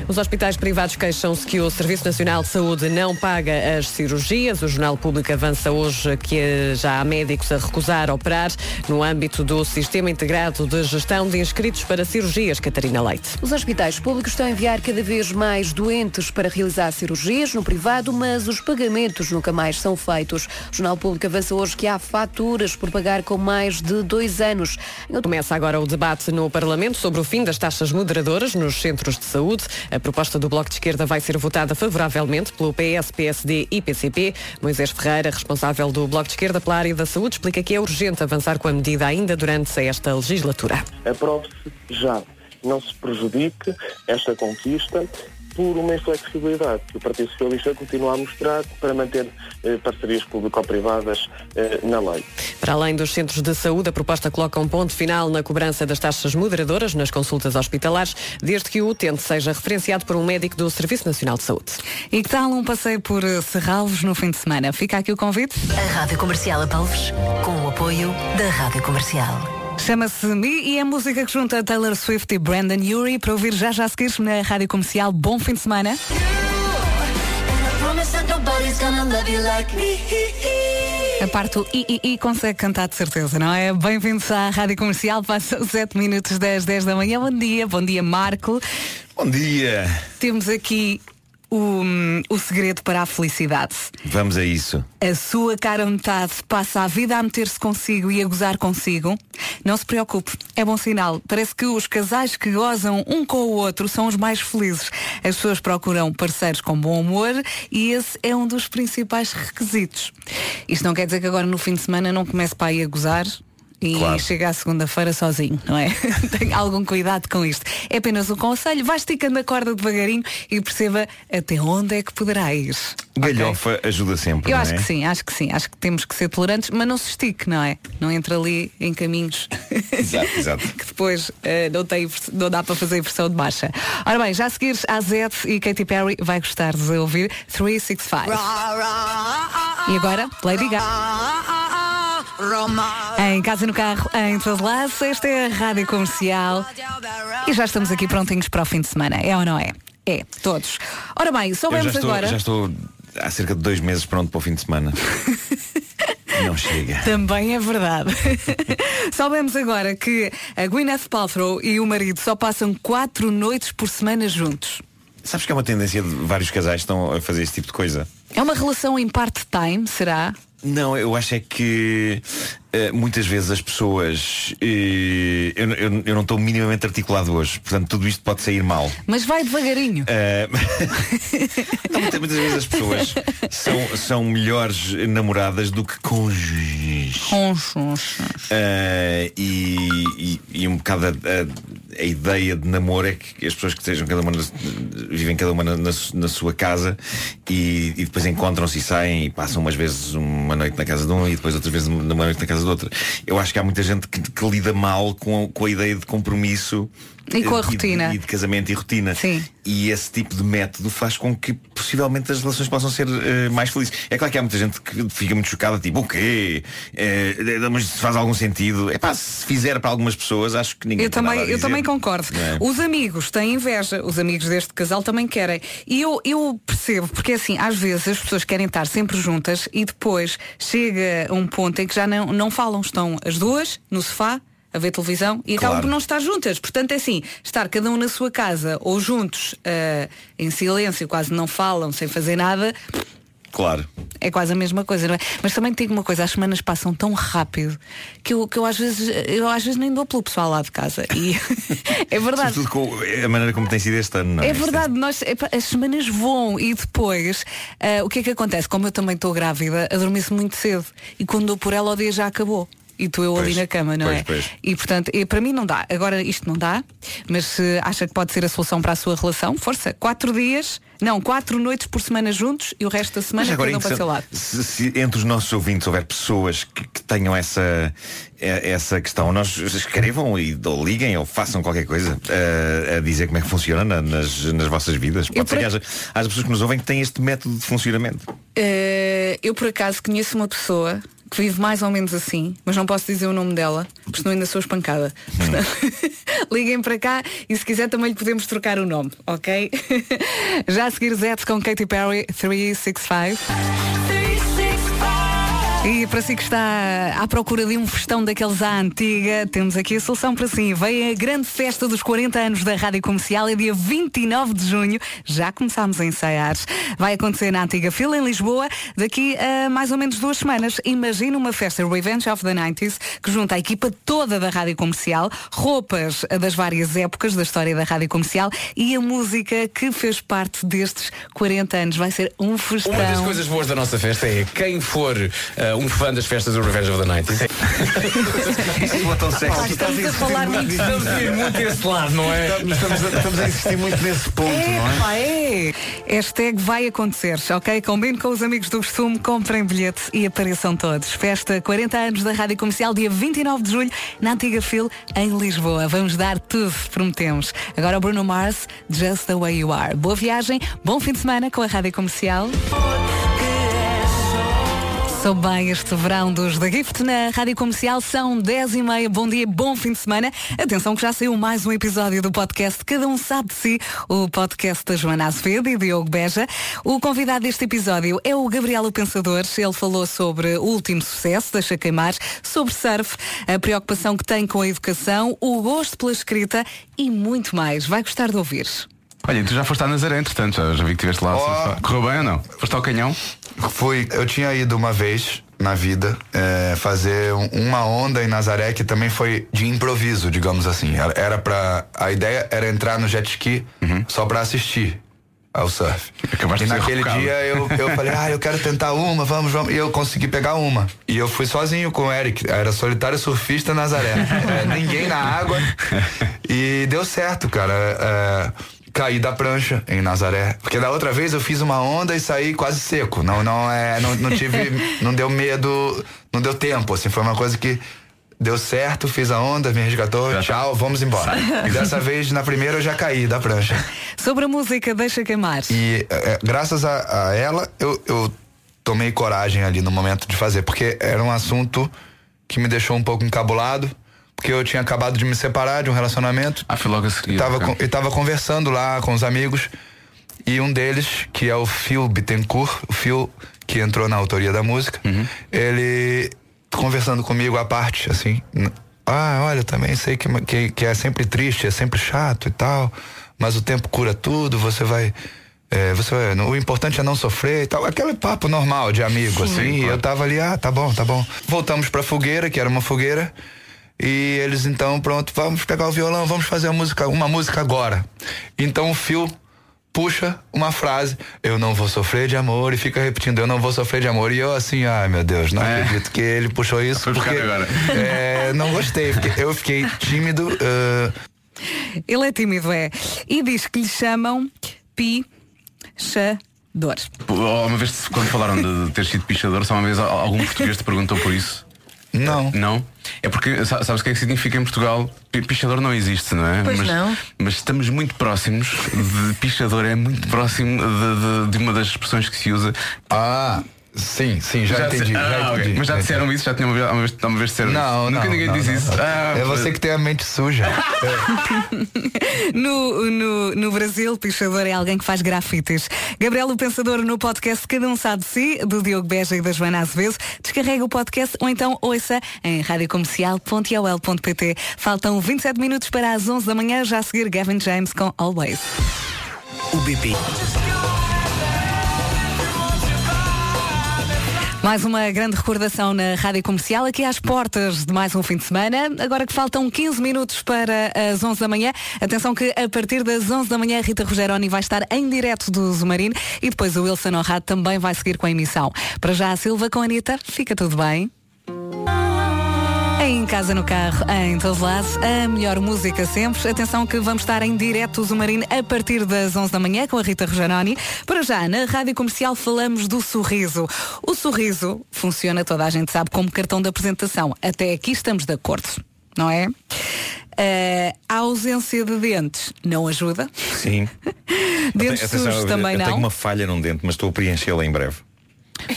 Os hospitais privados queixam-se que o Serviço Nacional de Saúde não paga as cirurgias. O Jornal Público avança hoje que já há médicos a recusar operar no âmbito do Sistema Integrado de Gestão de Inscritos para Cirurgias, Catarina Leite. Os hospitais públicos estão a enviar cada vez mais doentes para realizar cirurgias no privado, mas os pagamentos nunca mais são feitos. O Jornal Público avança hoje que há faturas por pagar com mais de dois anos. Começa agora o debate no Parlamento sobre o fim das taxas moderadoras nos centros de saúde. A proposta do Bloco de Esquerda vai ser votada favoravelmente pelo PS, PSD e PCP. Moisés Ferreira, responsável do Bloco de Esquerda pela área da saúde, explica que é urgente avançar com a medida ainda durante esta legislatura. Aprove-se já. Não se prejudique esta conquista por uma inflexibilidade que o Partido Socialista continua a mostrar para manter eh, parcerias público-privadas eh, na lei. Para além dos centros de saúde, a proposta coloca um ponto final na cobrança das taxas moderadoras nas consultas hospitalares, desde que o utente seja referenciado por um médico do Serviço Nacional de Saúde. E que tal um passeio por eh, Serralvos no fim de semana? Fica aqui o convite. A Rádio Comercial Apalves, com o apoio da Rádio Comercial. Chama-se Me e é a música que junta Taylor Swift e Brandon Urie para ouvir já já a seguir na Rádio Comercial. Bom fim de semana. A parte do i, i, i consegue cantar de certeza, não é? Bem-vindos à Rádio Comercial, passam 7 minutos das 10 da manhã. Bom dia, bom dia Marco. Bom dia. Temos aqui o, o segredo para a felicidade. Vamos a isso. A sua cara metade passa a vida a meter-se consigo e a gozar consigo. Não se preocupe, é bom sinal. Parece que os casais que gozam um com o outro são os mais felizes. As pessoas procuram parceiros com bom humor e esse é um dos principais requisitos. Isto não quer dizer que agora no fim de semana não comece para aí a gozar. E Claro. chega à segunda-feira sozinho, não é? Tenha algum cuidado com isto. É apenas um conselho, vá esticando a corda devagarinho e perceba até onde é que poderá ir. Galhofa ajuda sempre. Eu não acho é? que sim, acho que sim. Acho que temos que ser tolerantes, mas não se estique, não é? Não entra ali em caminhos Exato, exato. que depois eh, não, tem, não dá para fazer versão de marcha. Ora bem, já a seguir a Zed e Katy Perry vai gostar de ouvir 365. E agora, Lady Gaga. Em casa e no carro, em todo lado, esta é a Rádio Comercial. E já estamos aqui prontinhos para o fim de semana, é ou não é? É, todos. Ora bem, soubemos agora. já estou há cerca de dois meses pronto para o fim de semana. não chega. Também é verdade. Soubemos agora que a Gwyneth Paltrow e o marido só passam quatro noites por semana juntos. Sabes que é uma tendência de vários casais que estão a fazer esse tipo de coisa? É uma relação em part-time, será? Não, eu acho é que eh, muitas vezes as pessoas. eh, eu, eu- eu não estou minimamente articulado hoje, portanto tudo isto pode sair mal. Mas vai devagarinho. Eh, Então, muitas, muitas vezes as pessoas são, são melhores namoradas do que cônjuges. Eh, e, e- e um bocado a, a- a ideia de namoro é que as pessoas que estejam cada uma na- vivem cada uma na, na su- na sua casa e, e depois encontram-se e saem e passam umas vezes uma noite na casa de um e depois outras vezes uma noite na casa do outro. Eu acho que há muita gente que, que lida mal com, com a ideia de compromisso E com a rotina. e de casamento e rotina. E esse tipo de método faz com que possivelmente as relações possam ser eh, mais felizes. É claro que há muita gente que fica muito chocada, tipo, o quê? Eh, mas faz algum sentido. É pá, se fizer para algumas pessoas, acho que ninguém Eu também, eu também concordo. É? Os amigos têm inveja, os amigos deste casal também querem. E eu, eu percebo, porque assim, às vezes as pessoas querem estar sempre juntas e depois chega um ponto em que já não, não falam, estão as duas no sofá. A ver televisão e acabam Claro. por não estar juntas. Portanto, é assim, estar cada um na sua casa ou juntos ah, em silêncio, quase não falam, sem fazer nada, Claro. é quase a mesma coisa, não é? Mas também te digo uma coisa, as semanas passam tão rápido que eu, que eu às vezes eu às vezes nem dou pelo pessoal lá de casa. E é verdade. Sobretudo com a maneira como tem sido este ano, não é? É verdade, nós, epá, as semanas voam e depois ah, o que é que acontece? Como eu também estou grávida, adormeço muito cedo e quando dou por ela o dia já acabou. E estou eu ali Pois, na cama, não pois, é? pois. E portanto, e para mim não dá. Agora isto não dá, mas se acha que pode ser a solução para a sua relação, força. Quatro dias, não, quatro noites por semana juntos e o resto da semana é cada um para o seu lado. se, se entre os nossos ouvintes houver pessoas que, que tenham essa, essa questão, nós escrevam e, ou liguem ou façam qualquer coisa eh, a dizer como é que funciona na- nas, nas vossas vidas. Pode Eu ser por- que haja, haja pessoas que nos ouvem que têm este método de funcionamento. Eh, eu por acaso conheço uma pessoa que vive mais ou menos assim, mas não posso dizer o nome dela, porque senão ainda sou espancada. Portanto, liguem para cá e se quiser também lhe podemos trocar o nome, ok? Já a seguir Zets com Katy Perry 365. E para si que está à procura de um festão daqueles à antiga, temos aqui a solução para si. Vem a grande festa dos 40 anos da Rádio Comercial, é dia 29 de junho. Já começámos a ensaiar. Vai acontecer na Antiga Fila, em Lisboa, daqui a mais ou menos duas semanas. Imagina uma festa Revenge of the 90s que junta a equipa toda da Rádio Comercial, roupas das várias épocas da história da Rádio Comercial e a música que fez parte destes 40 anos. Vai ser um festão. Uma das coisas boas da nossa festa é quem for ah, um fã das festas do Revenge of the 90s. Isso é tão sexy. Estamos a falar muito Estamos a ir muito desse lado, não é? Estamos a, estamos a insistir muito nesse ponto, não é? É. Hashtag vai acontecer, ok? Combine com os amigos do costume, comprem bilhete e apareçam todos. Festa 40 anos da Rádio Comercial, dia 29 de julho, na Antiga Fil, em Lisboa. Vamos dar tudo, prometemos. Agora o Bruno Mars, Just the Way You Are. Boa viagem, bom fim de semana com a Rádio Comercial. Sou bem este verão dos da Gift na Rádio Comercial, são 10 e meia. Bom dia, bom fim de semana. Atenção que já saiu mais um episódio do podcast Cada Um Sabe de Si, o podcast da Joana Azevedo e Diogo Beja. O convidado deste episódio é o Gabriel o Pensador. Ele falou sobre o último sucesso, Deixa Queimar, sobre surf, a preocupação que tem com a educação, o gosto pela escrita e muito mais. Vai gostar de ouvir. Olha, tu já foste à Nazaré, entretanto, já, já vi que estiveste lá. Correu bem ou não? Foste ao canhão? Fui, eu tinha ido uma vez na vida é, fazer um- uma onda em Nazaré que também foi de improviso, digamos assim. Era, para a ideia era entrar no jet ski só pra assistir ao surf. Acabaste e naquele dia eu, eu falei, ah, eu quero tentar uma, vamos, vamos. E eu consegui pegar uma. E eu fui sozinho com o Eric. Era solitário surfista Nazaré. É, ninguém na água. E deu certo, cara. É, caí da prancha em Nazaré. Porque da outra vez eu fiz uma onda e saí quase seco. Não, não, é, não, não tive. Não deu medo, não deu tempo. Assim, foi uma coisa que. Deu certo, fiz a onda, me resgatou, tchau, vamos embora. E dessa vez, na primeira, eu já caí da prancha. Sobre a música Deixa Queimar. E é, graças a, a ela, eu, eu tomei coragem ali no momento de fazer, porque era um assunto que me deixou um pouco encabulado, porque eu tinha acabado de me separar de um relacionamento. Ah, foi logo a seguir. E tava, com- e tava conversando lá com os amigos, e um deles, que é o Phil Bittencourt, o Phil que entrou na autoria da música, Uhum. ele conversando comigo à parte, assim. Ah, olha, também sei que, que, que é sempre triste, é sempre chato e tal, mas o tempo cura tudo, você vai. é, você vai, o importante é não sofrer e tal. Aquele papo normal de amigo, Sim, assim. E claro. eu tava ali, ah, tá bom, tá bom. Voltamos pra fogueira, que era uma fogueira. E eles então, pronto, vamos pegar o violão, vamos fazer a música, uma música agora. Então o Phil puxa uma frase, eu não vou sofrer de amor, e fica repetindo, eu não vou sofrer de amor. E eu assim, ai meu Deus, não acredito que ele puxou isso. Foi porque, agora. é, não gostei, eu fiquei tímido. eh, Ele é tímido, é. E diz que lhe chamam pichador. Pô, Uma vez, quando falaram de ter sido pichador, só uma vez al- algum português te perguntou por isso? Não. Não? É porque, sa- sabes o que é que significa em Portugal? Pi- Pichador não existe, não é? Pois mas, não. Mas estamos muito próximos de pichador, é muito próximo de, de- de uma das expressões que se usa. Ah, sim, sim, já se- entendi, já ah, ok. entendi. Mas já Já disseram isso? Já tinham uma vez, uma vez, uma vez disseram Não, isso? Nunca não, ninguém não, diz não, isso. não. Ah, é você que tem a mente suja. No, no, no Brasil, pichador é alguém que faz grafites. Gabriel o Pensador no podcast Cada Um Sabe de Si, do Diogo Beja e da Joana Azevedo. Descarrega o podcast ou então ouça em radiocomercial.ol.pt. Faltam 27 minutos para as 11 da manhã, já a seguir Gavin James com Always. O BP. Mais uma grande recordação na Rádio Comercial, aqui às portas de mais um fim de semana. Agora que faltam 15 minutos para as 11 da manhã. Atenção que a partir das 11 da manhã Rita Rogeroni vai estar em direto do Zumarino e depois o Wilson Honrado também vai seguir com a emissão. Para já a Silva com a Anitta, fica tudo bem? Em casa, no carro, em todo lado, a melhor música sempre. Atenção que vamos estar em direto Zumarino a partir das 11 da manhã com a Rita Rogeroni. Para já, na Rádio Comercial falamos do sorriso. O sorriso funciona, toda a gente sabe, como cartão de apresentação. Até aqui estamos de acordo, não é? Eh, a ausência de dentes não ajuda. Sim. Dentes sujos eu- também eu não. tenho uma falha num dente, mas estou a preenchê-la em breve.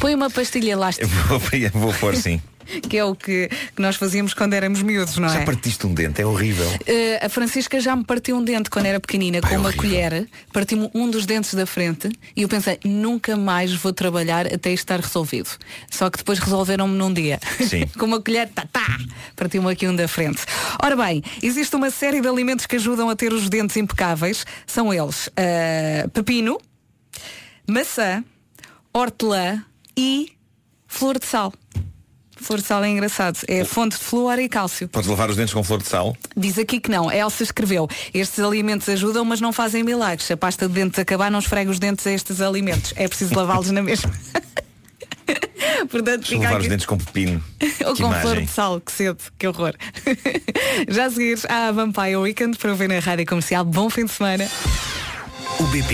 Põe uma pastilha elástica, vou, vou pôr sim. que é o que, que nós fazíamos quando éramos miúdos, não Já é? partiste um dente, é horrível. Uh, a Francisca já me partiu um dente quando era pequenina com uma colher, partiu-me um dos dentes da frente e eu pensei, nunca mais vou trabalhar até isto estar resolvido. Só que depois resolveram-me num dia. Sim. com uma colher, tá, tá, partiu-me aqui um da frente. Ora bem, existe uma série de alimentos que ajudam a ter os dentes impecáveis. São eles uh, pepino, maçã, hortelã e flor de sal. Flor de sal é engraçado. É fonte de flúor e cálcio. Podes lavar os dentes com flor de sal? Diz aqui que não. A Elsa escreveu. Estes alimentos ajudam, mas não fazem milagres. Se a pasta de dentes acabar, não esfrega os dentes a estes alimentos. É preciso lavá-los na mesma. Portanto, Deixa fica lavar os aqui. dentes com pepino. Ou que com flor imagem. de sal, que cedo, que horror. Já a seguir, há a Vampire Weekend para ouvir na rádio comercial. Bom fim de semana. O BP.